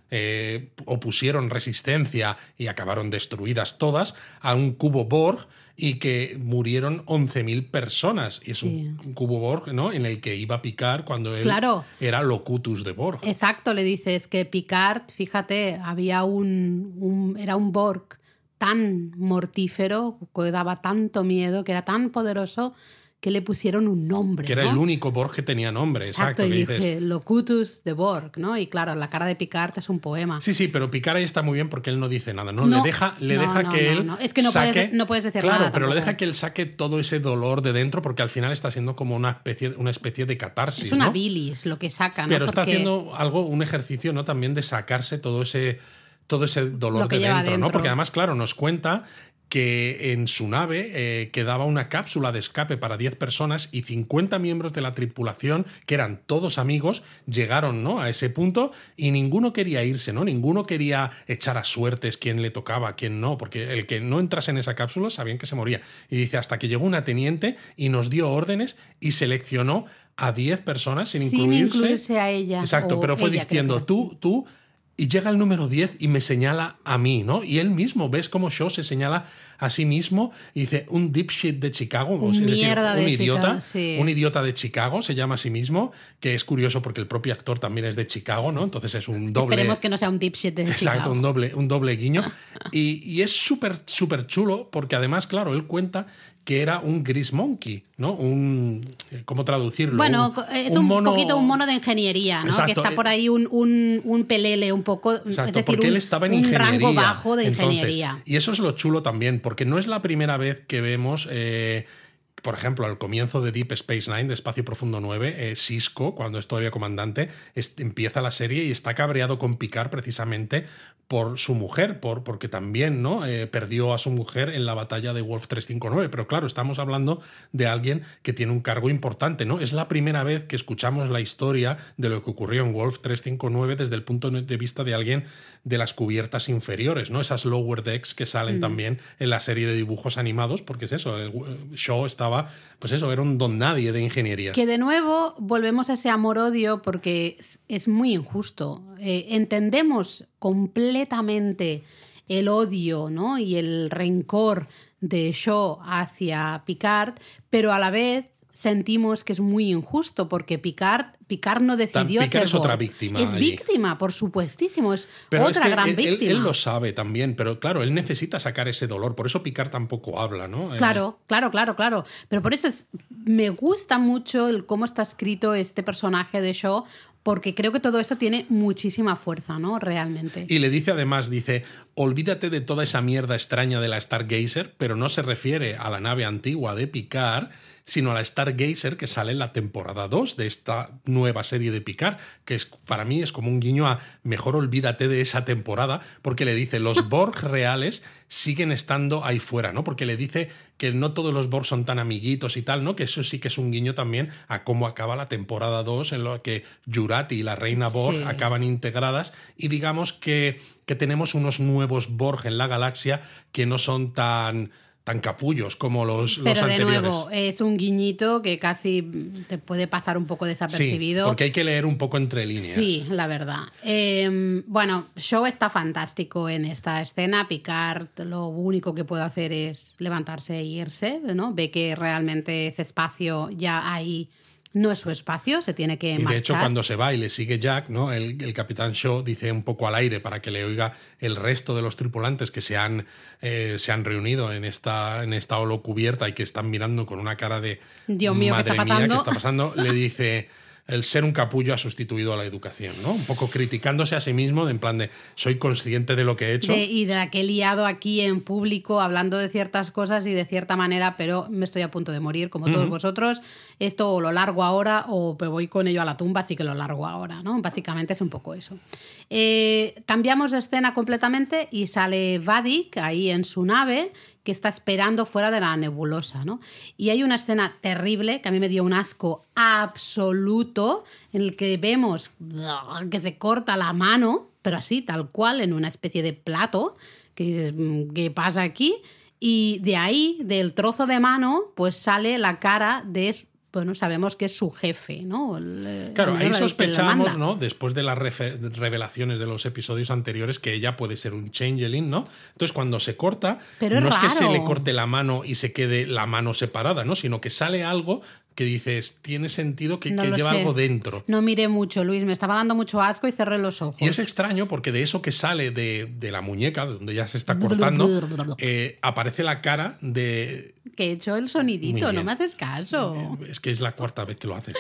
eh, opusieron resistencia y acabaron destruidas todas a un cubo Borg y que murieron 11.000 personas. Y es un, un cubo Borg ¿no? en el que iba a picar cuando él Claro. era Locutus de Borg. Exacto, le dices que Picard, fíjate, había un, un- era un Borg tan mortífero, que daba tanto miedo, que era tan poderoso, que le pusieron un nombre. que era el único Borg que tenía nombre, exacto. Exacto, y que dices, dije Locutus de Borg, ¿no? Y claro, la cara de Picard es un poema. Sí, sí, pero Picard ahí está muy bien porque él no dice nada, ¿no? No, le deja, le no, deja que él. no. Es que no saque, puedes- no puedes decir claro, nada pero le deja que él saque todo ese dolor de dentro porque al final está siendo como una especie, una especie de catarsis. es una bilis lo que saca, ¿no? Pero está haciendo algo, un ejercicio, ¿no? También de sacarse todo ese, todo ese dolor de dentro, ¿no? Porque además, claro, nos cuenta que en su nave eh, quedaba una cápsula de escape para 10 personas y 50 miembros de la tripulación, que eran todos amigos, llegaron ¿no? a ese punto y ninguno quería irse, ¿no? Ninguno quería echar a suertes quién le tocaba, quién no, porque el que no entrase en esa cápsula sabían que se moría. Y dice, hasta que llegó una teniente y nos dio órdenes y seleccionó a 10 personas sin, Sin incluirse. incluirse a ella, Exacto, pero fue ella, diciendo, tú, tú, y llega el número 10 y me señala a mí, ¿no? Y él mismo, ¿ves cómo Shaw se señala a sí mismo? Y dice, un dipshit de Chicago, o Un sea, es decir, mierda un de idiota, Chicago, sí. un idiota de Chicago se llama a sí mismo, que es curioso porque el propio actor también es de Chicago, ¿no? Entonces es un doble... Esperemos que no sea un dipshit de Exacto, Chicago. un doble, un doble guiño. Y, y es súper, súper chulo porque además, claro, él cuenta que era un gris monkey, ¿no? Un... ¿Cómo traducirlo? Bueno, es un, mono- poquito un mono de ingeniería, ¿no? Exacto, que está eh, por ahí un, un, un pelele un poco, Exacto, es decir, porque un, él estaba en un rango bajo de Entonces, ingeniería. y eso es lo chulo también, porque no es la primera vez que vemos. eh, por ejemplo, al comienzo de Deep Space Nine, de Espacio Profundo 9, eh, Cisco, cuando es todavía comandante, es- empieza la serie y está cabreado con Picard precisamente por su mujer, por, porque también ¿no? Eh, perdió a su mujer en la batalla de Wolf 359. Pero claro, estamos hablando de alguien que tiene un cargo importante, ¿no? Es la primera vez que escuchamos la historia de lo que ocurrió en Wolf 359 desde el punto de vista de alguien de las cubiertas inferiores, ¿no? Esas lower decks que salen también en la serie de dibujos animados, porque es eso, el Shaw estaba, pues eso, era un don nadie de ingeniería. Que de nuevo volvemos a ese amor-odio porque es muy injusto. Eh, entendemos completamente el odio ¿no? y el rencor de Shaw hacia Picard, pero a la vez sentimos que es muy injusto porque Picard, Picard no decidió Picard es otra víctima Es allí. víctima, por supuestísimo, es Pero otra es que gran él, víctima. él lo sabe también, pero claro, él necesita sacar ese dolor, por eso Picard tampoco habla, ¿no? Eh, Claro, claro, claro, claro. Pero por eso es, me gusta mucho el cómo está escrito este personaje de Shaw, porque creo que todo esto tiene muchísima fuerza, ¿no? Realmente. Y le dice además, dice, olvídate de toda esa mierda extraña de la Stargazer, pero no se refiere a la nave antigua de Picard, sino a la Stargazer que sale en la temporada 2 de esta nueva serie de Picard, que es para mí es como un guiño a mejor olvídate de esa temporada, porque le dice, los Borg reales siguen estando ahí fuera, ¿no? Porque le dice que no todos los Borg son tan amiguitos y tal, ¿no? Que eso sí que es un guiño también a cómo acaba la temporada 2, en lo que Jurati y la reina Borg Sí. acaban integradas y digamos que, que tenemos unos nuevos Borg en la galaxia que no son tan, tan capullos como los, los Pero de anteriores. nuevo, es un guiñito que casi te puede pasar un poco sí, desapercibido. porque hay que leer un poco entre líneas. Sí, la verdad. Eh, bueno, Shaw está fantástico en esta escena. Picard lo único que puede hacer es levantarse e irse, ¿no? Ve que realmente ese espacio ya ahí no es su espacio, se tiene que Y marchar. de hecho, cuando se va y le sigue Jack, ¿no? El, el capitán Shaw dice un poco al aire para que le oiga el resto de los tripulantes que se han, eh, se han reunido en esta, en esta holocubierta y que están mirando con una cara de Dios mío, ¿qué madre mía, pasando?". ¿qué está pasando? Le dice. El ser un capullo ha sustituido a la educación, ¿no? Un poco criticándose a sí mismo, de en plan de soy consciente de lo que he hecho. De- y de la que he liado aquí en público hablando de ciertas cosas y de cierta manera, pero me estoy a punto de morir, como todos vosotros. Esto o lo largo ahora o me voy con ello a la tumba, así que lo largo ahora, ¿no? Básicamente es un poco eso. Eh, cambiamos de escena completamente y sale Vadik ahí en su nave que está esperando fuera de la nebulosa, ¿no? Y hay una escena terrible que a mí me dio un asco absoluto en el que vemos que se corta la mano, pero así, tal cual, en una especie de plato, que dices, "Mm, ¿qué pasa aquí? Y de ahí, del trozo de mano, pues sale la cara de, bueno, sabemos que es su jefe, ¿no? El- Claro, el- ahí sospechamos. ¿no? Después de las revelaciones de los episodios anteriores, que ella puede ser un changeling, ¿no? Entonces, cuando se corta, Pero no es que se le corte la mano y se quede la mano separada, ¿no? Sino que sale algo que dices, tiene sentido que, No que lleva sé. algo dentro. No miré mucho, Luis, me estaba dando mucho asco y cerré los ojos. Y es extraño porque de eso que sale de, de la muñeca, de donde ya se está cortando, eh, aparece la cara de... Que he hecho el sonidito, no me haces caso. Es que es la cuarta vez que lo haces.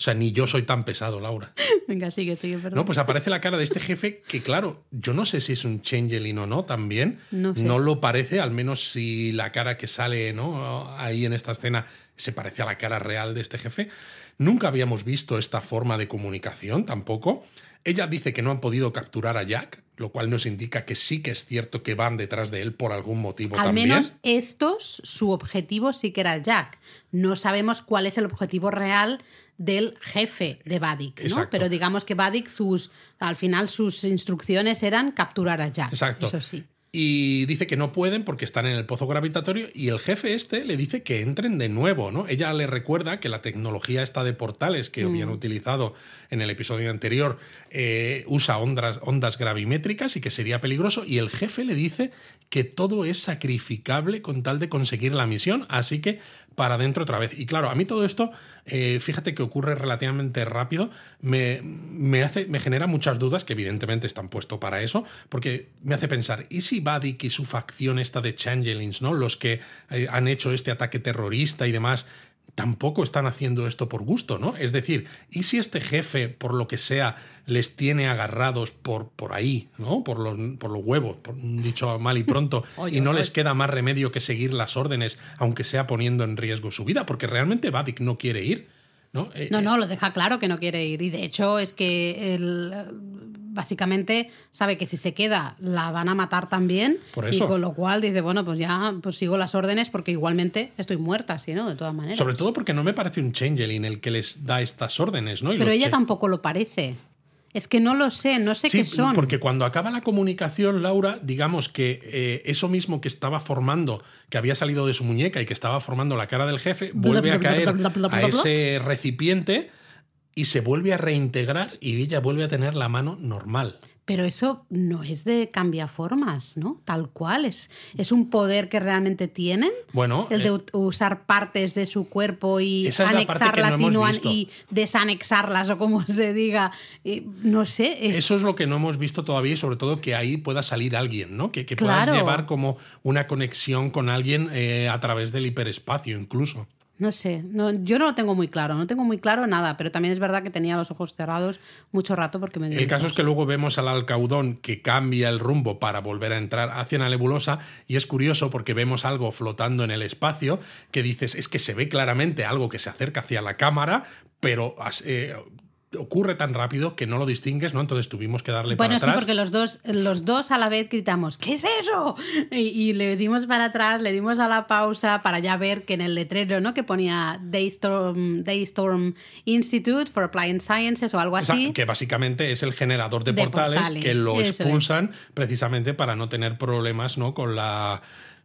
O sea, ni yo soy tan pesado, Laura. Venga, sigue, sigue, perdón. No, pues aparece la cara de este jefe que, claro, yo no sé si es un changeling o no también. No sé. lo parece, al menos si la cara que sale ¿no? ahí en esta escena se parece a la cara real de este jefe. Nunca habíamos visto esta forma de comunicación tampoco. Ella dice que no han podido capturar a Jack, lo cual nos indica que sí que es cierto que van detrás de él por algún motivo Al también. menos estos, su objetivo sí que era Jack. No sabemos cuál es el objetivo real del jefe de Vadik, ¿no? Pero digamos que Vadik, sus, al final sus instrucciones eran capturar a Jack. Exacto. Eso sí. Y dice que no pueden porque están en el pozo gravitatorio y el jefe este le dice que entren de nuevo, ¿no? Ella le recuerda que la tecnología esta de portales que habían utilizado en el episodio anterior eh, usa ondas, ondas gravimétricas y que sería peligroso y el jefe le dice que todo es sacrificable con tal de conseguir la misión, así que para adentro otra vez. Y claro, a mí todo esto, eh, fíjate que ocurre relativamente rápido, me, me, hace, me genera muchas dudas, que evidentemente están puestos para eso, porque me hace pensar, ¿y si Vadik y su facción esta de Changelings, ¿no? los que eh, han hecho este ataque terrorista y demás, tampoco están haciendo esto por gusto, ¿no? Es decir, ¿y si este jefe, por lo que sea, les tiene agarrados por, por ahí, ¿no? Por los, por los huevos, por, dicho mal y pronto, Oye, y no oye. les queda más remedio que seguir las órdenes, aunque sea poniendo en riesgo su vida, porque realmente Vadik no quiere ir, ¿no? Eh, No, no, lo deja claro que no quiere ir. Y de hecho es que eh, básicamente sabe que si se queda la van a matar también. Por eso. Y con lo cual dice, bueno, pues ya pues sigo las órdenes porque igualmente estoy muerta, ¿sí? ¿no? De todas maneras. Sobre todo porque no me parece un changeling el que les da estas órdenes, ¿no? Y Pero ella tampoco lo parece. Es que no lo sé, no sé Sí, qué son. porque cuando acaba la comunicación, Laura, digamos que eh, eso mismo que estaba formando, que había salido de su muñeca y que estaba formando la cara del jefe, vuelve a caer a ese recipiente y se vuelve a reintegrar y ella vuelve a tener la mano normal. Pero eso no es de cambiaformas, ¿no? Tal cual. Es, es un poder que realmente tienen. Bueno, El de eh, usar partes de su cuerpo y no anexarlas y, no desanexarlas o como se diga. Y no sé. Es, Eso es lo que no hemos visto todavía y sobre todo que ahí pueda salir alguien, ¿no? Que, que puedas Claro. llevar como una conexión con alguien eh, a través del hiperespacio incluso. No sé, no, yo no lo tengo muy claro, no tengo muy claro nada, pero también es verdad que tenía los ojos cerrados mucho rato porque me El caso es que luego vemos al alcaudón que cambia el rumbo para volver a entrar hacia la nebulosa y es curioso porque vemos algo flotando en el espacio que dices, es que se ve claramente algo que se acerca hacia la cámara, pero eh, ocurre tan rápido que no lo distingues, ¿no? Entonces tuvimos que darle Bueno, para sí, porque los dos, los dos a la vez gritamos, ¿qué es eso? Y, y le dimos para atrás, le dimos a la pausa para ya ver que en el letrero, ¿no? Que ponía Daystorm, Daystorm Institute for Applied Sciences o algo O sea, así. que básicamente es el generador de, De portales, portales, que lo expulsan precisamente para no tener problemas ¿no? con la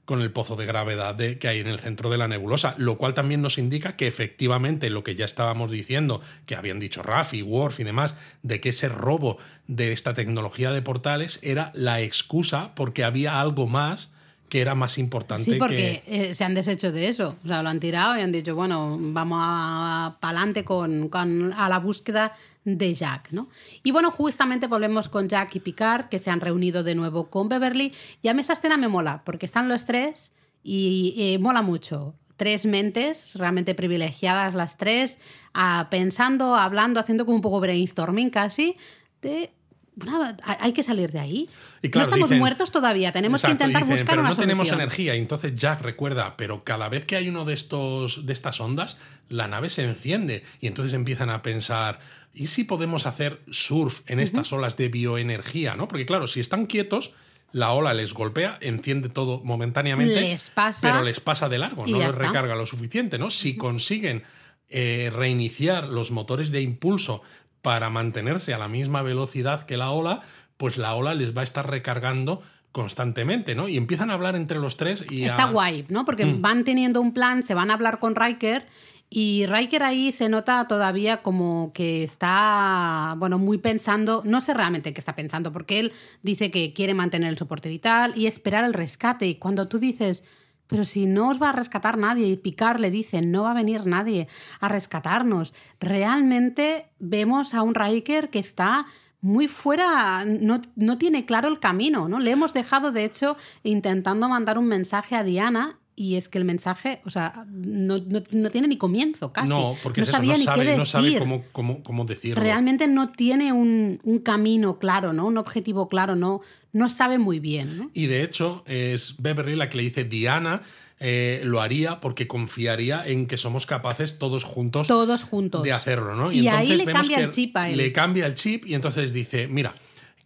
con el pozo de gravedad de- que hay en el centro de la nebulosa, lo cual también nos indica que efectivamente lo que ya estábamos diciendo, que habían dicho Rafi, Worf y demás, de que ese robo de esta tecnología de portales era la excusa porque había algo más que era más importante Sí, porque que... eh, se han deshecho de eso. O sea, lo han tirado y han dicho, bueno, vamos a, para adelante con, con- a la búsqueda de Jack, ¿no? Y bueno, justamente volvemos con Jack y Picard, que se han reunido de nuevo con Beverly. Y a mí esa escena me mola, porque están los tres y eh, mola mucho. Tres mentes realmente privilegiadas, las tres, ah, pensando, hablando, haciendo como un poco brainstorming casi, de... Bueno, hay que salir de ahí. Y claro, no estamos dicen- muertos todavía, tenemos Exacto, que intentar dicen, buscar pero una no tenemos solución". energía. Y entonces Jack recuerda, pero cada vez que hay uno de estos de estas ondas, la nave se enciende. Y entonces empiezan a pensar, ¿y si podemos hacer surf en estas olas de bioenergía? ¿no? Porque claro, si están quietos, la ola les golpea, enciende todo momentáneamente. Les pasa Pero les pasa de largo, no les recarga lo suficiente, ¿no? Si consiguen eh, reiniciar los motores de impulso para mantenerse a la misma velocidad que la ola, pues la ola les va a estar recargando constantemente, ¿no? Y empiezan a hablar entre los tres y a- Está guay, ¿no? Porque Mm. van teniendo un plan, se van a hablar con Riker y Riker ahí se nota todavía como que está, bueno, muy pensando, no sé realmente qué está pensando, porque él dice que quiere mantener el soporte vital y esperar el rescate. Y cuando tú dices, pero si no os va a rescatar nadie, y Picard le dice, no va a venir nadie a rescatarnos, realmente vemos a un Riker que está muy fuera, no, no tiene claro el camino, ¿no? Le hemos dejado, de hecho, intentando mandar un mensaje a Diana y es que el mensaje, o sea, no, no- no tiene ni comienzo casi. No, porque es eso, sabía no ni sabe, qué decir. no sabe cómo, cómo, cómo decirlo. Realmente no tiene un, un camino claro, ¿no? Un objetivo claro, no, no sabe muy bien, ¿no? Y de hecho, es Beverly la que le dice Diana eh, lo haría porque confiaría en que somos capaces todos juntos Todos juntos. de hacerlo, ¿no? Y ahí le vemos cambia que el chip a él. Le cambia el chip y entonces dice, mira,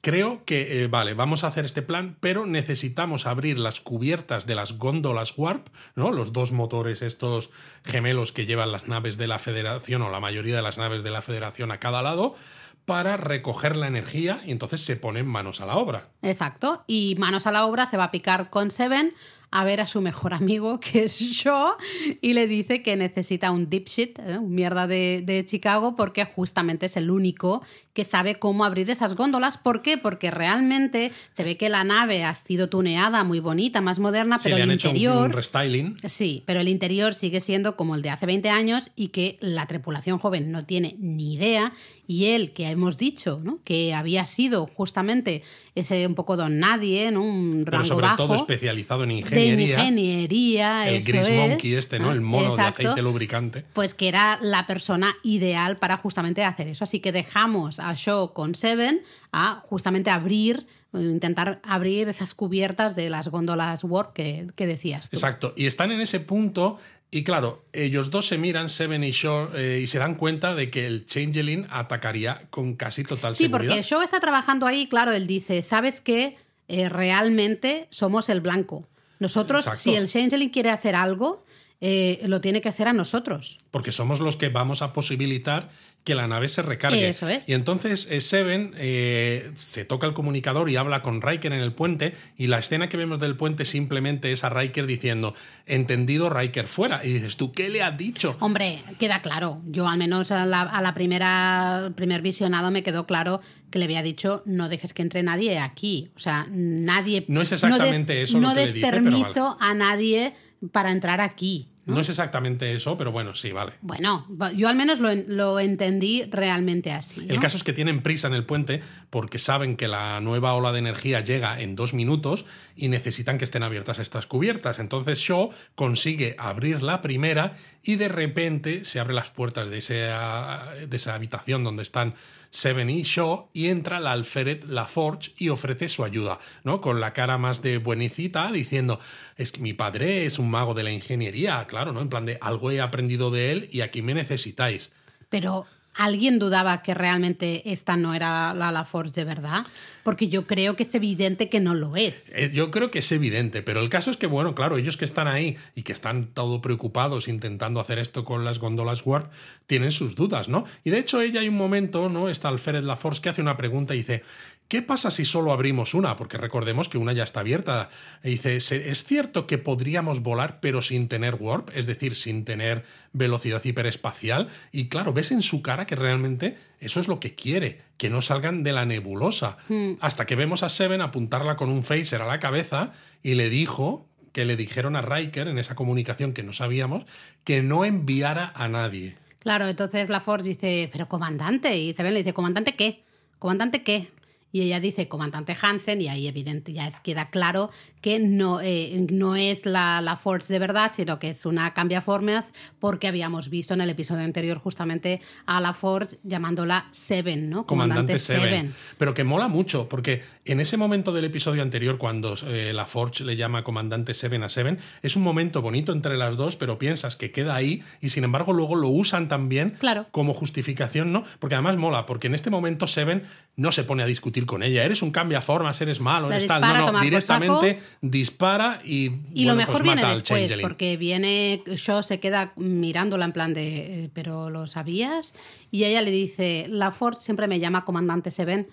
creo que, eh, vale, vamos a hacer este plan, pero necesitamos abrir las cubiertas de las góndolas Warp, ¿no? Los dos motores estos gemelos que llevan las naves de la Federación o la mayoría de las naves de la Federación a cada lado para recoger la energía y entonces se ponen manos a la obra. Exacto. Y manos a la obra se va a picar con Seven a ver a su mejor amigo, que es Shaw, y le dice que necesita un dipshit, ¿eh? un mierda de, de Chicago, porque justamente es el único que sabe cómo abrir esas góndolas. ¿Por qué? Porque realmente se ve que la nave ha sido tuneada, muy bonita, más moderna, pero le han el hecho un- interior... un restyling. Sí, pero el interior sigue siendo como el de hace 20 años y que la tripulación joven no tiene ni idea. Y él, que hemos dicho, ¿no? que había sido justamente ese un poco don nadie, ¿no? un Pero rango sobre bajo, todo especializado en de ingeniería. ingeniería. el eso Gris es. Monkey este, ¿no? El mono exacto. de aceite lubricante. Pues que era la persona ideal para justamente hacer eso. Así que dejamos a Shaw con Seven a justamente abrir, intentar abrir esas cubiertas de las góndolas Warp que, que decías tú. Exacto. Y están en ese punto. Y claro, ellos dos se miran, Seven y Shaw, eh, y se dan cuenta de que el Changeling atacaría con casi total Sí, seguridad. porque Shaw está trabajando ahí, claro, él dice, ¿sabes qué? Eh, realmente somos el blanco. Nosotros, Exacto. si el Changeling quiere hacer algo, eh, lo tiene que hacer a nosotros. Porque somos los que vamos a posibilitar que la nave se recargue. Eso es. Y entonces eh, Seven eh, se toca el comunicador y habla con Riker en el puente. Y la escena que vemos del puente simplemente es a Riker diciendo: Entendido, Riker fuera. Y dices, ¿tú qué le has dicho? Hombre, queda claro. Yo al menos a la, a la primera primer visionado me quedó claro que le había dicho no dejes que entre nadie aquí. O sea, nadie. No es exactamente des- eso lo que le dice, pero permiso a nadie para entrar aquí. No es exactamente eso, pero bueno, sí, vale. Bueno, yo al menos lo, lo entendí realmente así. El caso es que tienen prisa en el puente porque saben que la nueva ola de energía llega en dos minutos y necesitan que estén abiertas estas cubiertas. Entonces Shaw consigue abrir la primera y de repente se abren las puertas de esa, de esa habitación donde están Seven y Shaw y entra la alférez Laforge y ofrece su ayuda, ¿no? Con la cara más de buenicita diciendo, es que mi padre es un mago de la ingeniería, claro, ¿no? En plan de algo he aprendido de él y aquí me necesitáis. Pero ¿alguien dudaba que realmente esta no era la LaForge de verdad? Porque yo creo que es evidente que no lo es. Eh, Yo creo que es evidente, pero el caso es que, bueno, claro, ellos que están ahí y que están todo preocupados intentando hacer esto con las góndolas Warp, tienen sus dudas, ¿no? Y de hecho, ella hay un momento, ¿no? Está Alfred Laforce que hace una pregunta y dice: ¿qué pasa si solo abrimos una? Porque recordemos que una ya está abierta. Dice, ¿es cierto que podríamos volar pero sin tener warp? Es decir, sin tener velocidad hiperespacial. Y claro, ves en su cara que realmente eso es lo que quiere, que no salgan de la nebulosa. Hmm. Hasta que vemos a Seven apuntarla con un phaser a la cabeza y le dijo que le dijeron a Riker en esa comunicación que no sabíamos que no enviara a nadie. Claro, entonces la Force dice, pero comandante, y Seven le dice, ¿comandante qué? ¿Comandante qué? Y ella dice comandante Hansen, y ahí evidente ya es, queda claro que no, eh, no es la, la, Force de verdad, sino que es una cambiaformas, porque habíamos visto en el episodio anterior justamente a la Force llamándola Seven, ¿no? Comandante, Seven. Pero que mola mucho, porque en ese momento del episodio anterior, cuando eh, la Forge le llama Comandante Seven a Seven, es un momento bonito entre las dos, pero piensas que queda ahí, y sin embargo luego lo usan también claro. como justificación, ¿no? Porque además mola, porque en este momento Seven no se pone a discutir con ella. Eres un cambiaformas, eres malo, eres tal. No, no, directamente dispara y. Y bueno, lo mejor pues viene mata al después, porque viene. Shaw se queda mirándola en plan de. eh, ¿Pero lo sabías? Y ella le dice: La Ford siempre me llama comandante Seven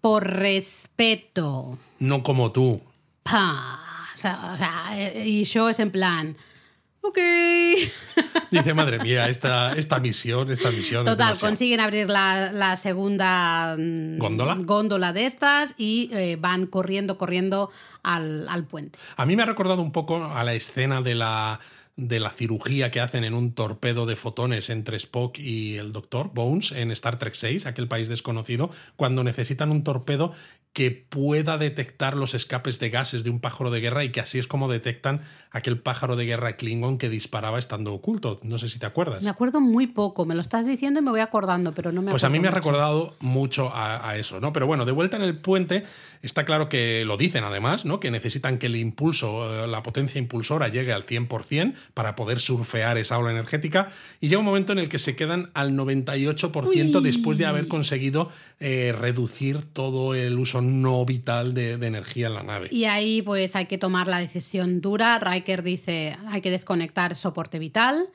por respeto. No como tú. Pa. O sea, o sea, eh, y Shaw es en plan. Ok. Dice, madre mía, esta, esta misión, esta misión. Total, demasiado". consiguen abrir la, la segunda mm, ¿Góndola? góndola de estas y eh, van corriendo, corriendo al, al puente. A mí me ha recordado un poco a la escena de la, de la cirugía que hacen en un torpedo de fotones entre Spock y el doctor Bones en Star Trek VI, aquel país desconocido, cuando necesitan un torpedo que pueda detectar los escapes de gases de un pájaro de guerra y que así es como detectan aquel pájaro de guerra Klingon que disparaba estando oculto. No sé si te acuerdas. Me acuerdo muy poco, me lo estás diciendo y me voy acordando, pero no me Pues a mí me ha acuerdo recordado mucho a, a eso, ¿no? Pero bueno, de vuelta en el puente, está claro que lo dicen además, ¿no? Que necesitan que el impulso, eh, la potencia impulsora llegue al 100% para poder surfear esa ola energética. Y llega un momento en el que se quedan al 98% Uy. después de haber conseguido eh, reducir todo el uso no vital de, de energía en la nave. Y ahí pues hay que tomar la decisión dura. Riker dice hay que desconectar soporte vital.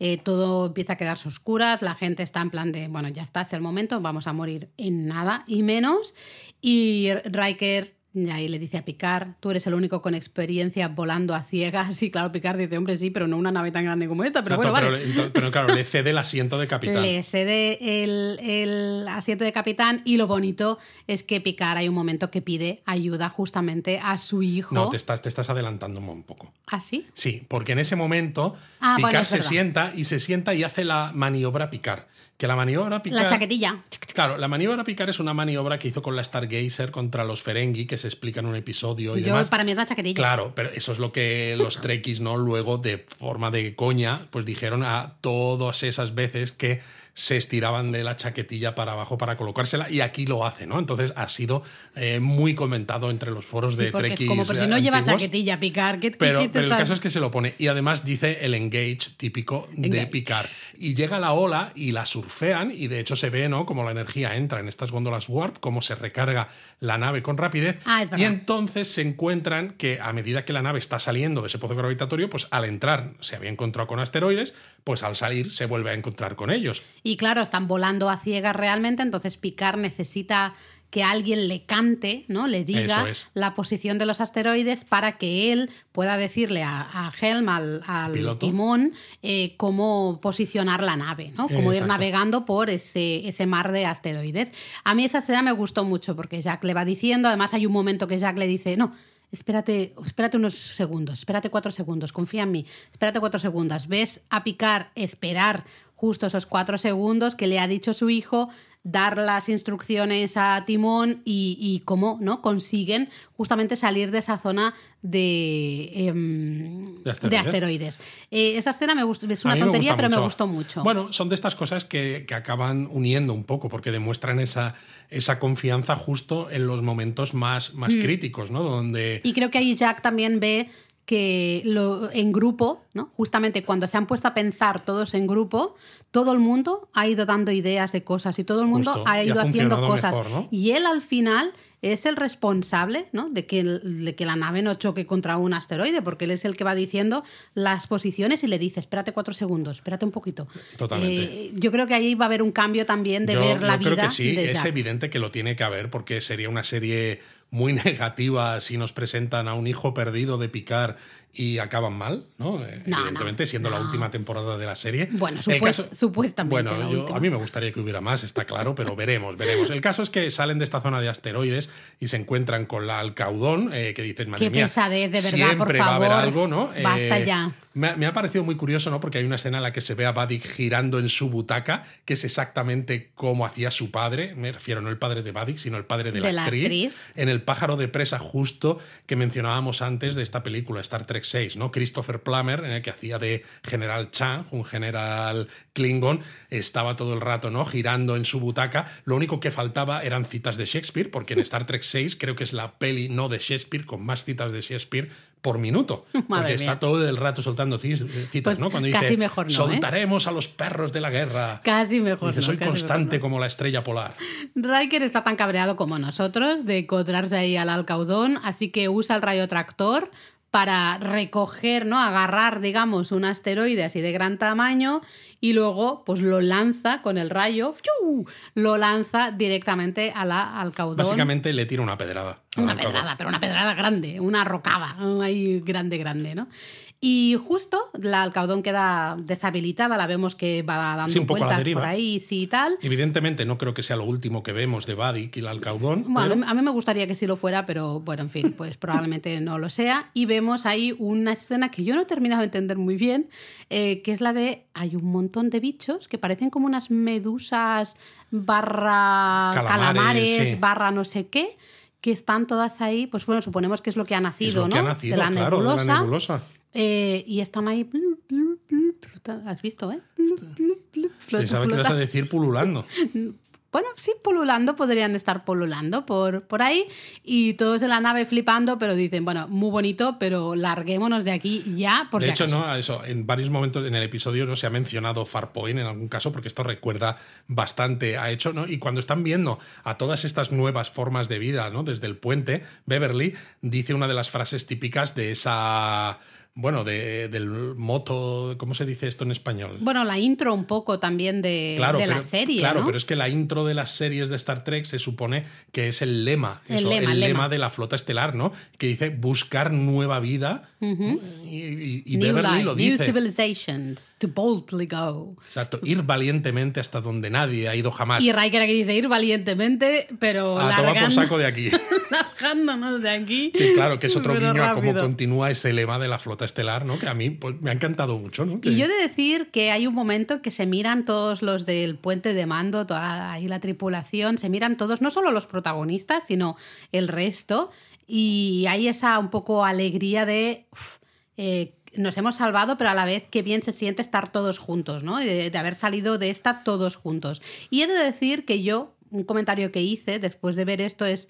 eh, todo empieza a quedarse oscuras, la gente está en plan de, bueno, ya está, es el momento, vamos a morir en nada y menos. Y Riker y ahí le dice a Picard, tú eres el único con experiencia volando a ciegas. Y claro, Picard dice, hombre, sí, pero no una nave tan grande como esta, pero Exacto, bueno, vale. pero, claro, le cede el asiento de capitán. Le cede el, el asiento de capitán y lo bonito es que Picard hay un momento que pide ayuda justamente a su hijo. No, te estás, te estás adelantando un poco. ¿Ah, sí? Sí, porque en ese momento Ah, Picard bueno, se sienta y se sienta y hace la maniobra Picard. Que la maniobra Picard. La chaquetilla. Claro, la maniobra Picard es una maniobra que hizo con la Stargazer contra los Ferengi, que se explica en un episodio y Yo, demás. para mí es la chaquetilla. Claro, pero eso es lo que los trekkies, ¿no? Luego, de forma de coña, pues dijeron a todas esas veces que se estiraban de la chaquetilla para abajo para colocársela y aquí lo hace, ¿no? Entonces ha sido eh, muy comentado entre los foros de trekkies. como por si no lleva chaquetilla, Picard. ¿qué- Pero, qué pero el caso es que se lo pone. Y además dice el engage típico de Engage. Picard. Y llega la ola y la surfean. Y de hecho se ve, ¿no? Como la energía entra en estas góndolas warp, cómo se recarga la nave con rapidez. Ah, y entonces se encuentran que a medida que la nave está saliendo de ese pozo gravitatorio, pues al entrar se había encontrado con asteroides, pues al salir se vuelve a encontrar con ellos. Y claro, están volando a ciegas realmente, entonces Picard necesita que alguien le cante, ¿no? Le diga es. la posición de los asteroides para que él pueda decirle a, a Helm, al, timón, eh, cómo posicionar la nave, ¿no? Cómo ir navegando por ese, ese mar de asteroides. A mí esa escena me gustó mucho porque Jack le va diciendo, además hay un momento que Jack le dice, no, espérate, espérate unos segundos, espérate cuatro segundos, confía en mí, espérate cuatro segundos. Ves a picar, esperar justo esos cuatro segundos que le ha dicho su hijo, dar las instrucciones a Timón y, y cómo ¿no? consiguen justamente salir de esa zona de, em, De asteroides. asteroides. Eh, esa escena me gustó, es una me tontería, pero me gustó mucho. Bueno, son de estas cosas que, que acaban uniendo un poco, porque demuestran esa, esa confianza justo en los momentos más, Mm. más críticos, ¿no? Donde. Y creo que ahí Jack también ve que lo, en grupo, ¿no? justamente cuando se han puesto a pensar todos en grupo, todo el mundo ha ido dando ideas de cosas y todo el mundo Justo, ha ido ha haciendo cosas. mejor, ¿no? Y él al final es el responsable ¿no? de, que de que la nave no choque contra un asteroide, porque él es el que va diciendo las posiciones y le dice, espérate cuatro segundos, espérate un poquito. Totalmente. Eh, yo creo que ahí va a haber un cambio también de Yo- ver la yo vida. creo que sí, es evidente que lo tiene que haber porque sería una serie muy negativa si nos presentan a un hijo perdido de Picard y acaban mal, ¿no? Eh, No, Evidentemente, no, siendo la última temporada de la serie. Bueno, supuestamente Bueno, yo- a mí me gustaría que hubiera más, está claro, pero veremos, veremos. El caso es que salen de esta zona de asteroides y se encuentran con la Alcaudón, eh, que dicen, madre Qué mía, pesadez, de verdad, siempre por va a haber algo, ¿no? basta ya. Me ha, me ha parecido muy curioso, ¿no? Porque hay una escena en la que se ve a Buddy girando en su butaca, que es exactamente como hacía su padre. Me refiero no el padre de Buddy, sino el padre de la, De la actriz, actriz. En el pájaro de presa justo que mencionábamos antes de esta película, Star Trek 6, ¿no? Christopher Plummer, en el que hacía de General Chang, un general Klingon, estaba todo el rato, ¿no? Girando en su butaca. Lo único que faltaba eran citas de Shakespeare, porque en Star Trek 6 creo que es la peli no de Shakespeare con más citas de Shakespeare por minuto. Madre porque mía. está todo el rato soltando citas, Pues ¿no? Cuando casi dice, mejor no, ¿eh? soltaremos a los perros de la guerra. Casi mejor. Dice, no, soy casi mejor constante no. como la estrella polar. Riker está tan cabreado como nosotros de encontrarse ahí al alcaudón, así que usa el rayo tractor para recoger, ¿no? Agarrar, digamos, un asteroide así de gran tamaño y luego pues lo lanza con el rayo, ¡fiu! lo lanza directamente a la alcaudón. Básicamente le tira una pedrada. al Una pedrada, pero una pedrada grande, una rocada, ahí grande, grande, ¿no? Y justo la alcaudón queda deshabilitada, la vemos que va dando Sí, un poco a la vueltas por ahí, sí y tal. Evidentemente no creo que sea lo último que vemos de Buddy y el Alcaudón. Bueno, pero- a mí me gustaría que sí lo fuera, pero bueno, en fin, pues probablemente no lo sea. Y vemos ahí una escena que yo no he terminado de entender muy bien, eh, que es la de hay un montón de bichos que parecen como unas medusas barra Calamares, calamares, sí. barra no sé qué, que están todas ahí, pues bueno, suponemos que es lo que ha es nacido, lo ¿no? que ha nacido, de la claro, de nebulosa. la nebulosa. Eh, y están ahí. blu, blu, blu, blu, ¿Has visto, eh? Pensaba que ibas a decir pululando. Bueno, sí, pululando, podrían estar pululando por, por ahí y todos en la nave flipando, pero dicen, bueno, muy bonito, pero larguémonos de aquí ya, por de si hecho, acaso. no, eso, en varios momentos en el episodio no se ha mencionado Farpoint en algún caso, porque esto recuerda bastante a hecho, ¿no? Y cuando están viendo a todas estas nuevas formas de vida, ¿no? Desde el puente, Beverly dice una de las frases típicas de esa. Bueno, de, del moto. ¿Cómo se dice esto en español? Bueno, la intro un poco también de, Claro, de la serie, Claro, ¿no? pero es que la intro de las series de Star Trek se supone que es el lema, El eso, lema, el el lema, lema. de la flota estelar, ¿no? Que dice buscar nueva vida. Y y- y New Beverly life, lo new dice. civilizations, to boldly go. Exacto, ir valientemente hasta donde nadie ha ido jamás. Y Riker aquí dice ir valientemente, pero a tomar por largando- saco de aquí. largándonos de aquí. que claro, que es otro guiño a cómo rápido. continúa ese lema de la flota estelar, ¿no? Que a mí pues, me ha encantado mucho, ¿no? Que- Y yo he de decir que hay un momento que se miran todos los del puente de mando, toda ahí la tripulación, se miran todos, no solo los protagonistas, sino el resto, y hay esa un poco alegría de eh, nos hemos salvado, pero a la vez qué bien se siente estar todos juntos, ¿no? De, de haber salido de esta todos juntos. Y he de decir que yo, un comentario que hice después de ver esto es...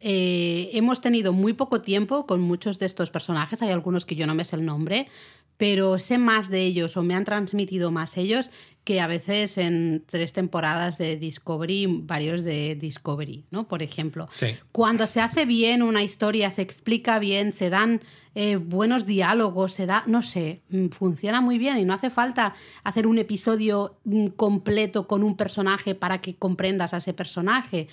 Eh, hemos tenido muy poco tiempo con muchos de estos personajes, hay algunos que yo no me sé el nombre, pero sé más de ellos o me han transmitido más ellos que a veces en tres temporadas de Discovery, varios de Discovery, ¿no? Por ejemplo. Sí. Cuando se hace bien una historia, se explica bien, se dan eh, buenos diálogos, se da, no sé, mm, funciona muy bien y no hace falta hacer un episodio mm, completo con un personaje para que comprendas a ese personaje.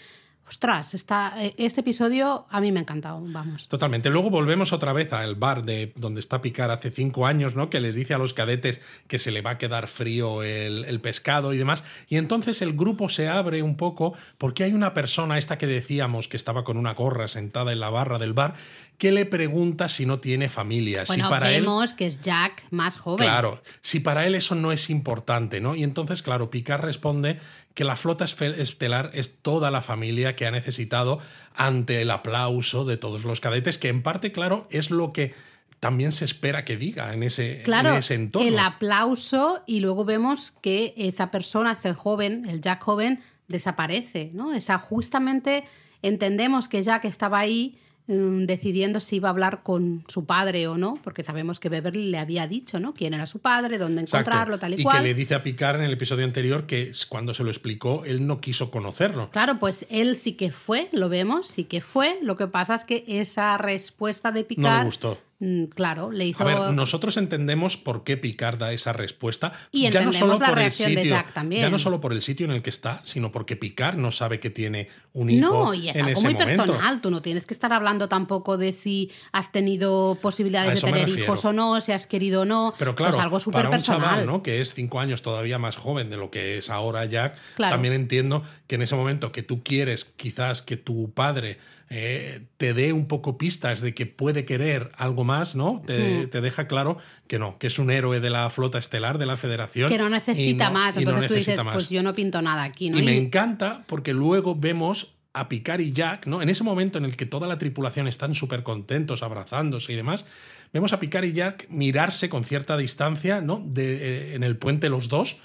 Ostras, está, eh, este episodio a mí me ha encantado, vamos. Totalmente. Luego volvemos otra vez al bar de donde está Picar hace cinco años, ¿no? Que les dice a los cadetes que se le va a quedar frío el, el pescado y demás. Y entonces el grupo se abre un poco porque hay una persona, esta que decíamos que estaba con una gorra sentada en la barra del bar, que le pregunta si no tiene familia. Bueno, si para él vemos que es Jack más joven. Claro, si para él eso no es importante, ¿no? Y entonces, claro, Picard responde que la flota estelar es toda la familia que ha necesitado ante el aplauso de todos los cadetes, que en parte, claro, es lo que también se espera que diga en ese, Claro, en ese entorno. el aplauso y luego vemos que esa persona, ese joven, el Jack joven, desaparece, ¿no? Esa justamente entendemos que Jack estaba ahí decidiendo si iba a hablar con su padre o no, porque sabemos que Beverly le había dicho, ¿no? Quién era su padre, dónde Exacto. encontrarlo, tal y, y cual. que le dice a Picard en el episodio anterior que cuando se lo explicó, él no quiso conocerlo. Claro, pues él sí que fue, lo vemos, sí que fue. Lo que pasa es que esa respuesta de No Picard. le gustó. Mm, Claro, le hizo. A ver, nosotros entendemos por qué Picard da esa respuesta. Y ya no solo la por el reacción de sitio, Jack también. ya no solo por el sitio en el que está, sino porque Picard no sabe que tiene un hijo No, y es en algo ese muy momento. personal. Tú no tienes que estar hablando tampoco de si has tenido posibilidades de tener hijos o no, si has querido o no. Pero Eso claro, es algo súper personal. chaval ¿no? que es cinco años todavía más joven de lo que es ahora Jack, Claro. también entiendo que en ese momento que tú quieres quizás que tu padre eh, te dé un poco pistas de que puede querer algo más, ¿no? Te, te deja claro que no, que es un héroe de la flota estelar de la Federación. Que no necesita no- más. no Entonces tú dices, más. pues yo no pinto nada aquí, ¿no? Y me encanta porque luego vemos a Picard y Jack, ¿no? En ese momento en el que toda la tripulación están súper contentos, abrazándose y demás, vemos a Picard y Jack mirarse con cierta distancia, ¿no? De, eh, en el puente los dos.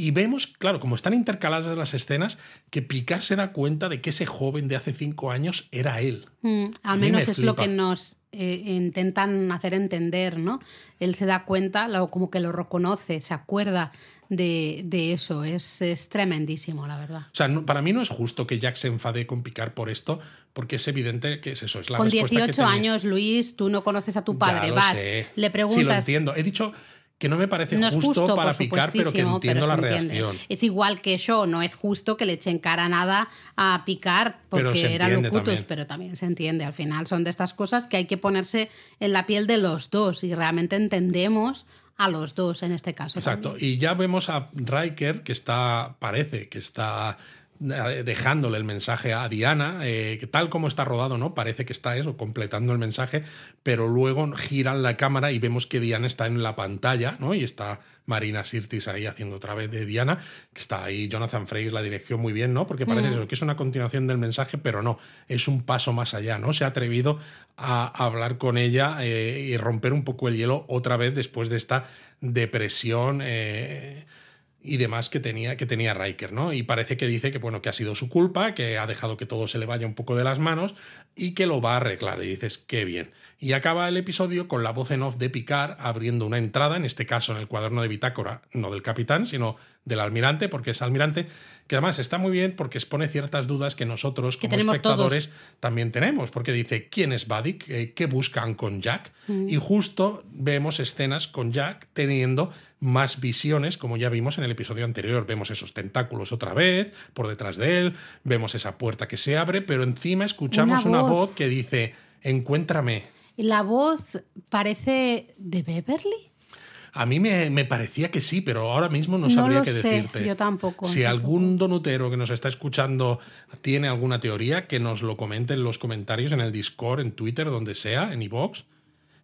Y vemos, claro, como están intercaladas las escenas, que Picard se da cuenta de que ese joven de hace cinco años era él. Mm, al menos me es lo que nos eh, intentan hacer entender, ¿no? Él se da cuenta, lo- como que lo reconoce, se acuerda de, de eso. Es, es tremendísimo, la verdad. O sea, no- para mí no es justo que Jack se enfade con Picard por esto, porque es evidente que es eso, es la Con respuesta que 18 tenía. años, Luis, tú no conoces a tu Ya padre, lo vas, sé. le Sí, lo preguntas. entiendo. He dicho que no me parece no justo, justo, para picar, pero que entiendo pero la entiende. reacción. Es igual que yo, no es justo que le echen cara nada a picar porque se era entiende locutus, también. pero también se entiende. Al final son de estas cosas que hay que ponerse en la piel de los dos y realmente entendemos a los dos en este caso. Exacto. también. Y ya vemos a Riker que está, parece que está dejándole el mensaje a Diana, eh, que tal como está rodado, ¿no? Parece que está eso, completando el mensaje, pero luego giran la cámara y vemos que Diana está en la pantalla, ¿no? Y está Marina Sirtis ahí haciendo otra vez de Diana, que está ahí Jonathan Frakes la dirección muy bien, ¿no? Porque parece eso, que es una continuación del mensaje, pero no, es un paso más allá, ¿no? Se ha atrevido a hablar con ella eh, y romper un poco el hielo otra vez después de esta depresión. eh, y demás que tenía, que tenía Riker, ¿no? Y parece que dice que, bueno, que ha sido su culpa, que ha dejado que todo se le vaya un poco de las manos y que lo va a arreglar. Y dices, qué bien. Y acaba el episodio con la voz en off de Picard abriendo una entrada, en este caso en el cuaderno de bitácora, no del capitán, sino del almirante, porque es almirante, que además está muy bien porque expone ciertas dudas que nosotros como espectadores también tenemos, porque dice, ¿quién es Buddy? ¿Qué qué buscan con Jack? Mm. Y justo vemos escenas con Jack teniendo más visiones, como ya vimos en el episodio anterior. Vemos esos tentáculos otra vez por detrás de él, vemos esa puerta que se abre, pero encima escuchamos Una una, voz. voz. que dice, encuéntrame. La voz parece de Beverly. A mí me, me parecía que sí, pero ahora mismo no No sabría lo qué sé, decirte. yo tampoco, Si tampoco. algún donutero que nos está escuchando tiene alguna teoría, que nos lo comente en los comentarios, en el Discord, en Twitter, donde sea, en iVoox.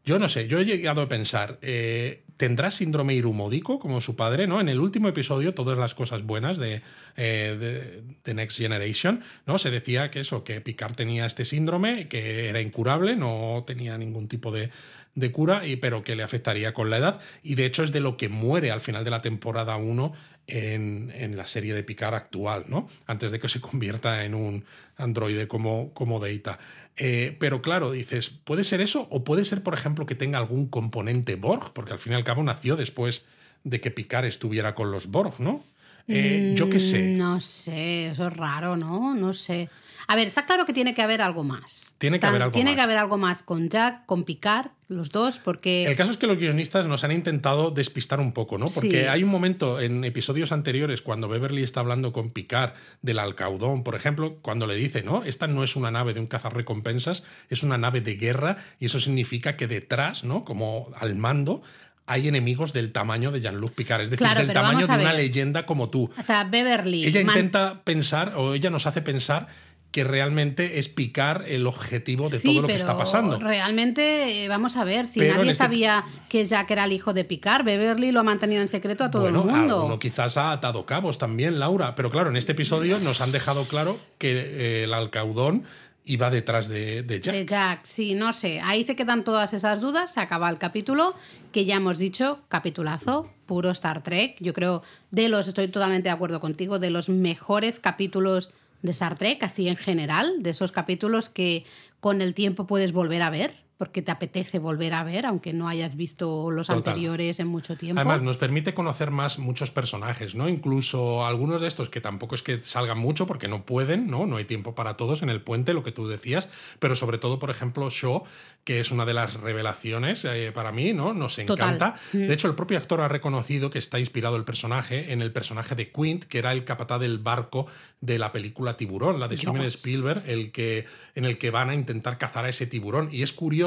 Yo no sé, yo he llegado a pensar, eh, ¿tendrá síndrome irumódico como su padre? ¿no? En el último episodio, todas las cosas buenas de, eh, de, Next Generation, ¿no? Se decía que eso, que Picard tenía este síndrome, que era incurable, no tenía ningún tipo de, de cura, y, pero que le afectaría con la edad. Y de hecho es de lo que muere al final de la temporada 1 en, en la serie de Picard actual, ¿no? Antes de que se convierta en un androide como, como Data. Eh, pero claro, dices, ¿puede ser eso? O puede ser, por ejemplo, que tenga algún componente Borg, porque al fin y al cabo nació después de que Picard estuviera con los Borg, ¿no? Eh, yo qué sé. Mm, No sé, eso es raro, ¿no? No sé. A ver, está claro que tiene que haber algo más. Tiene que Tan- haber algo Tiene más. que haber algo más con Jack, con Picard, los dos, porque... El caso es que los guionistas nos han intentado despistar un poco, ¿no? Porque Sí. hay un momento en episodios anteriores cuando Beverly está hablando con Picard del Alcaudón, por ejemplo, cuando le dice, ¿no? Esta no es una nave de un cazarrecompensas, es una nave de guerra y eso significa que detrás, ¿no? Como al mando hay enemigos del tamaño de Jean-Luc Picard, es decir, Claro, del tamaño de una leyenda como tú. O sea, Beverly... Ella man- intenta pensar o ella nos hace pensar que realmente es Picard el objetivo de Sí, todo lo que está pasando. Realmente, eh, vamos a ver, si Pero nadie este- sabía que Jack era el hijo de Picard, Beverly lo ha mantenido en secreto a todo bueno, el mundo. alguno quizás ha atado cabos también, Laura. Pero claro, en este episodio nos han dejado claro que eh, el alcaudón iba detrás de, de Jack. De Jack, sí, no sé. Ahí se quedan todas esas dudas. Se acaba el capítulo, que ya hemos dicho, capitulazo, puro Star Trek. Yo creo, de los, estoy totalmente de acuerdo contigo, de los mejores capítulos de Star Trek, así en general, de esos capítulos que con el tiempo puedes volver a ver porque te apetece volver a ver, aunque no hayas visto los anteriores en mucho tiempo. Además, nos permite conocer más muchos personajes, ¿no? Incluso algunos de estos que tampoco es que salgan mucho porque no pueden, ¿no? No hay tiempo para todos en el puente, lo que tú decías, pero sobre todo, por ejemplo, Shaw, que es una de las revelaciones eh, para mí, ¿no? Nos encanta. Mm. De hecho, el propio actor ha reconocido que está inspirado el personaje en el personaje de Quint, que era el capataz del barco de la película Tiburón, la de Steven Spielberg, el que, en el que van a intentar cazar a ese tiburón. Y es curioso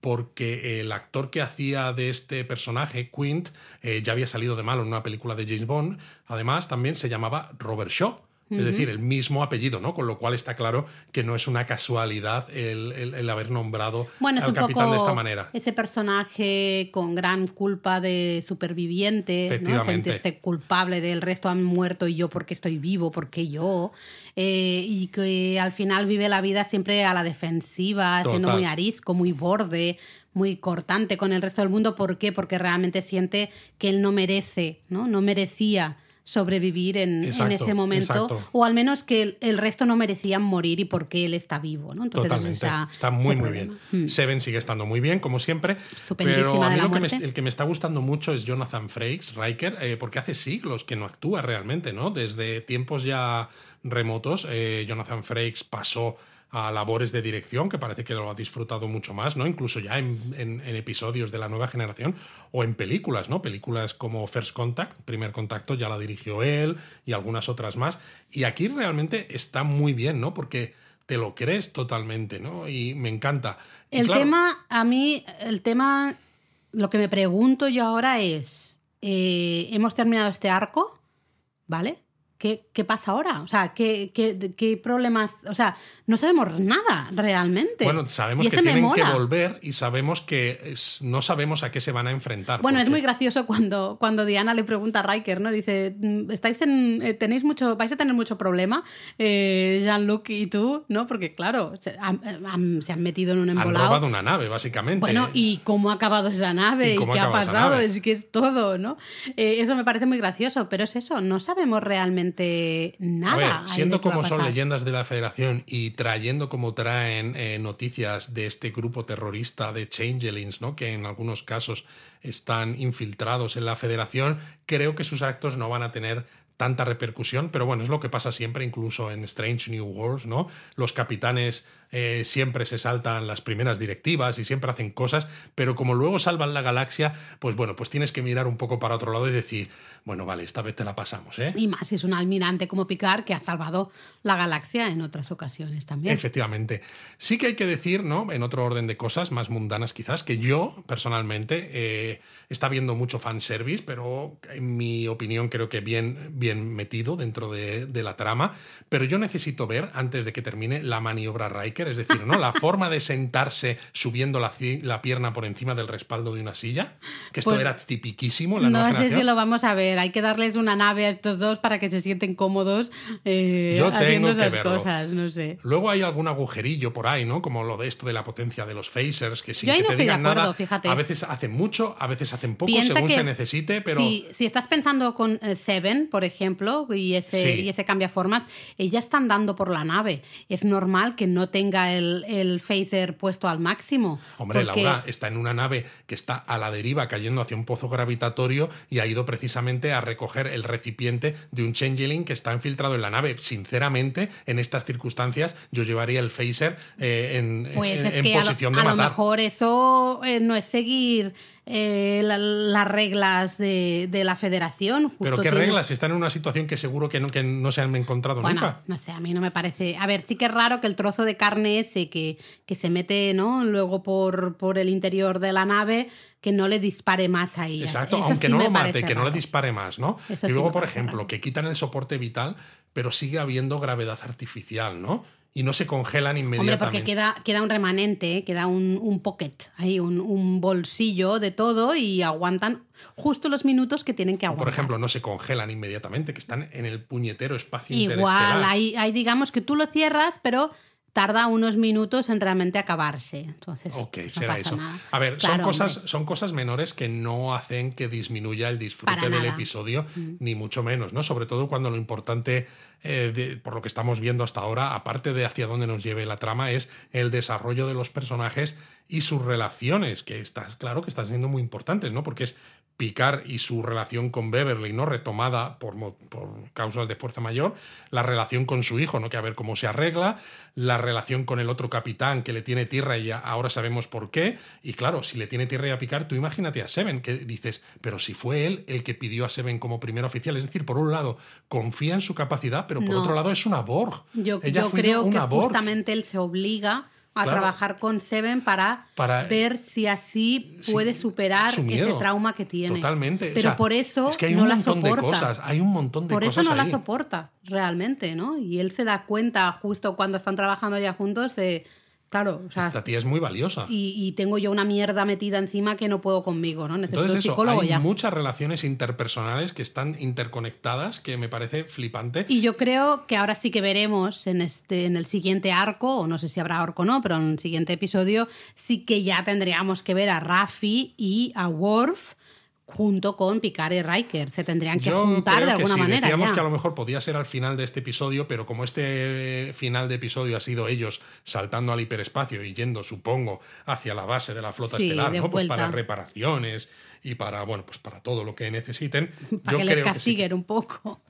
porque el actor que hacía de este personaje, Quint, eh, ya había salido de malo en una película de James Bond. Además, también se llamaba Robert Shaw. Es decir, el mismo apellido, ¿no? Con lo cual está claro que no es una casualidad el, haber nombrado al capitán de esta manera. Ese personaje con gran culpa de superviviente, ¿no? sentirse culpable del resto han muerto y yo porque estoy vivo, porque yo. Eh, y que al final vive la vida siempre a la defensiva, siendo muy arisco, muy borde, muy cortante con el resto del mundo. ¿Por qué? Porque realmente siente que él no merece, ¿no? No merecía sobrevivir en, ese momento, o al menos que el, resto no merecían morir y porque él está vivo. ¿no? Totalmente. está muy, muy bien. Mm. Seven sigue estando muy bien, como siempre. Pero a mí el que me está gustando mucho es Jonathan Frakes, Riker, eh, porque hace siglos que no actúa realmente, ¿no? Desde tiempos ya remotos, eh, Jonathan Frakes pasó a labores de dirección, que parece que lo ha disfrutado mucho más, ¿no? Incluso ya en, episodios de la nueva generación o en películas, ¿no? Películas como First Contact, Primer Contacto, ya la dirigió él y algunas otras más. Y aquí realmente está muy bien, ¿no? Porque te lo crees totalmente, ¿no? Y me encanta. el tema, a mí, el tema, lo que me pregunto yo ahora es, eh, ¿hemos terminado este arco? ¿Vale? ¿Qué, ¿qué, pasa ahora? O sea, ¿qué, ¿qué, qué, problemas? O sea, no sabemos nada realmente. Bueno, sabemos que tienen que volver y sabemos que no sabemos a qué se van a enfrentar. Bueno, es muy gracioso cuando, cuando Diana le pregunta a Riker, ¿no? Dice, mm, estáis en, eh, tenéis mucho, vais a tener mucho problema, eh, Jean-Luc y tú, ¿no? Porque claro, se han, se han metido en un embolado. Han robado una nave, básicamente. Bueno, ¿y cómo ha acabado esa nave? ¿Y, qué ha pasado? Es que es todo, ¿no? Eh, eso me parece muy gracioso, pero es eso, no sabemos realmente nada. siendo como son leyendas de la Federación y trayendo como traen eh, noticias de este grupo terrorista de Changelings, ¿no? que en algunos casos están infiltrados en la Federación, creo que sus actos no van a tener tanta repercusión, pero bueno, es lo que pasa siempre, incluso en Strange New Worlds, ¿no? Los capitanes eh, siempre se saltan las primeras directivas y siempre hacen cosas, pero como luego salvan la galaxia, pues bueno, pues tienes que mirar un poco para otro lado y decir, bueno, vale, esta vez te la pasamos. ¿eh? Y más es un almirante como Picard que ha salvado la galaxia en otras ocasiones también. Efectivamente. Sí que hay que decir, ¿no? En otro orden de cosas más mundanas quizás, que yo personalmente eh, está viendo mucho fanservice, pero en mi opinión creo que bien, bien metido dentro de, de la trama, pero yo necesito ver, antes de que termine, la maniobra Es decir, ¿no? La forma de sentarse subiendo la, la pierna por encima del respaldo de una silla, que esto pues era tipiquísimo. no sé si lo vamos a ver, hay que darles una nave a estos dos para que se sienten cómodos eh, Yo tengo que verlo. cosas, no sé. Luego hay algún agujerillo por ahí, ¿no? Como lo de esto de la potencia de los phasers, que sin que te digan nada, a veces hacen mucho, a veces hacen poco, según se necesite, pero... Si, si, estás pensando con eh, Seven, por ejemplo, y ese, y ese cambia formas, ella está andando por la nave. Es normal que no tenga el, el phaser puesto al máximo. Hombre, Laura está en una nave que está a la deriva cayendo hacia un pozo gravitatorio y ha ido precisamente a recoger el recipiente de un changeling que está infiltrado en la nave. Sinceramente, en estas circunstancias, yo llevaría el phaser eh, en, pues posición de matar. A lo mejor eso eh, no es seguir eh, las reglas de, la federación. ¿Pero qué reglas? Están en una situación que seguro que no, que no se han encontrado nunca. No sé, a mí no me parece. A ver, sí que es raro que el trozo de carne ese que, que se mete ¿no? luego por, por el interior de la nave que no le dispare más a ella. Exacto, aunque no lo mate, que no le dispare más, ¿no? y luego, por ejemplo, que quitan el soporte vital, pero sigue habiendo gravedad artificial, ¿no? Y no se congelan inmediatamente. Hombre, porque queda, queda un remanente, ¿eh? queda un, un pocket, ahí un, un, bolsillo de todo y aguantan justo los minutos que tienen que aguantar. por ejemplo, no se congelan inmediatamente, que están en el puñetero espacio Igual, hay, hay digamos que tú lo cierras, pero tarda unos minutos en realmente acabarse. Entonces, Ok, no será pasa eso. nada. A ver, son, cosas, hombre. son cosas menores que no hacen que disminuya el disfrute Para del nada. episodio, ni mucho menos, ¿no? Sobre todo cuando lo importante, eh, de- por lo que estamos viendo hasta ahora, aparte de hacia dónde nos lleve la trama, es el desarrollo de los personajes y sus relaciones, que está claro que están siendo muy importantes, ¿no? Porque es Picard y su relación con Beverly, ¿no? Retomada por, por causas de fuerza mayor, la relación con su hijo, ¿no? Que a ver cómo se arregla, la relación con el otro capitán que le tiene tierra y ahora sabemos por qué. Y claro, si le tiene tierra a Picard, tú imagínate a Seven, que dices, pero si fue él el que pidió a Seven como primer oficial, es decir, por un lado, confía en su capacidad, pero por No. otro lado es una Borg. Yo, Ella yo creo que Borg. justamente él se obliga a Claro. trabajar con Seven para, Para- ver si así Sí, puede superar su ese trauma que tiene. Totalmente. O Pero sea, por eso es que hay no un la montón soporta. de cosas, hay un montón de por eso cosas no la soporta realmente, ¿no? Y él se da cuenta justo cuando están trabajando ya juntos de, claro, o sea, Esta tía es muy valiosa. y, y tengo yo una mierda metida encima que no puedo conmigo, ¿no? Necesito Entonces un psicólogo hay ya. muchas relaciones interpersonales que están interconectadas, que me parece flipante. Y yo creo que ahora sí que veremos en este en el siguiente arco, o no sé si habrá arco o no, pero en el siguiente episodio sí que ya tendríamos que ver a Raffi y a Worf junto con Picard y Riker. Se tendrían que Yo juntar creo de que alguna sí, manera. Decíamos ya. que a lo mejor podía ser al final de este episodio, pero como este final de episodio ha sido ellos saltando al hiperespacio y yendo, supongo, hacia la base de la flota Sí, estelar, ¿no? Pues para reparaciones y para, bueno, pues para todo lo que necesiten. para yo que les creo que sí. castiguen un poco.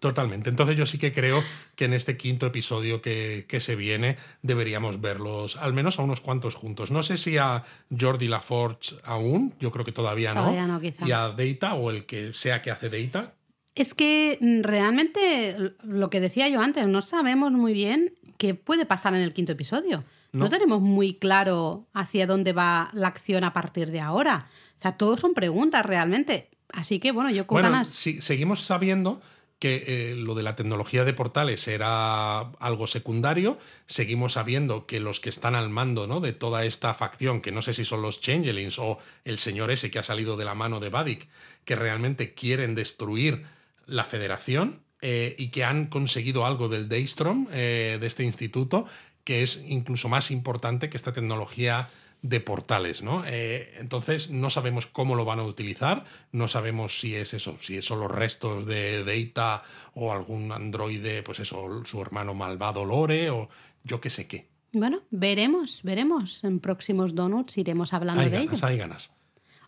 Totalmente. Entonces yo sí que creo que en este quinto episodio que, que se viene deberíamos verlos al menos a unos cuantos juntos. No sé si a Jordi LaForge aún, yo creo que todavía no. Todavía no, quizá. Y a Data o el que sea que hace Data. Es que mm, realmente lo que decía yo antes, no sabemos muy bien qué puede pasar en el quinto episodio. No, No. tenemos muy claro hacia dónde va la acción a partir de ahora. O sea, todo son preguntas realmente. Así que bueno, yo con Bueno, ganas. sí, seguimos sabiendo que eh, lo de la tecnología de portales era algo secundario. Seguimos sabiendo que los que están al mando ¿no? de toda esta facción, que no sé si son los Changelings o el señor ese que ha salido de la mano de Vadik, que realmente quieren destruir la federación eh, y que han conseguido algo del Daystrom, eh, de este instituto, que es incluso más importante que esta tecnología de portales, ¿no? Eh, entonces no sabemos cómo lo van a utilizar, no sabemos si es eso, si son los restos de Data o algún androide, pues eso, su hermano malvado Lore o yo qué sé qué. Bueno, veremos, veremos. En próximos donuts iremos hablando Hay de ello. ganas, hay ganas.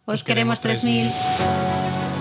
Os Os queremos queremos 3000.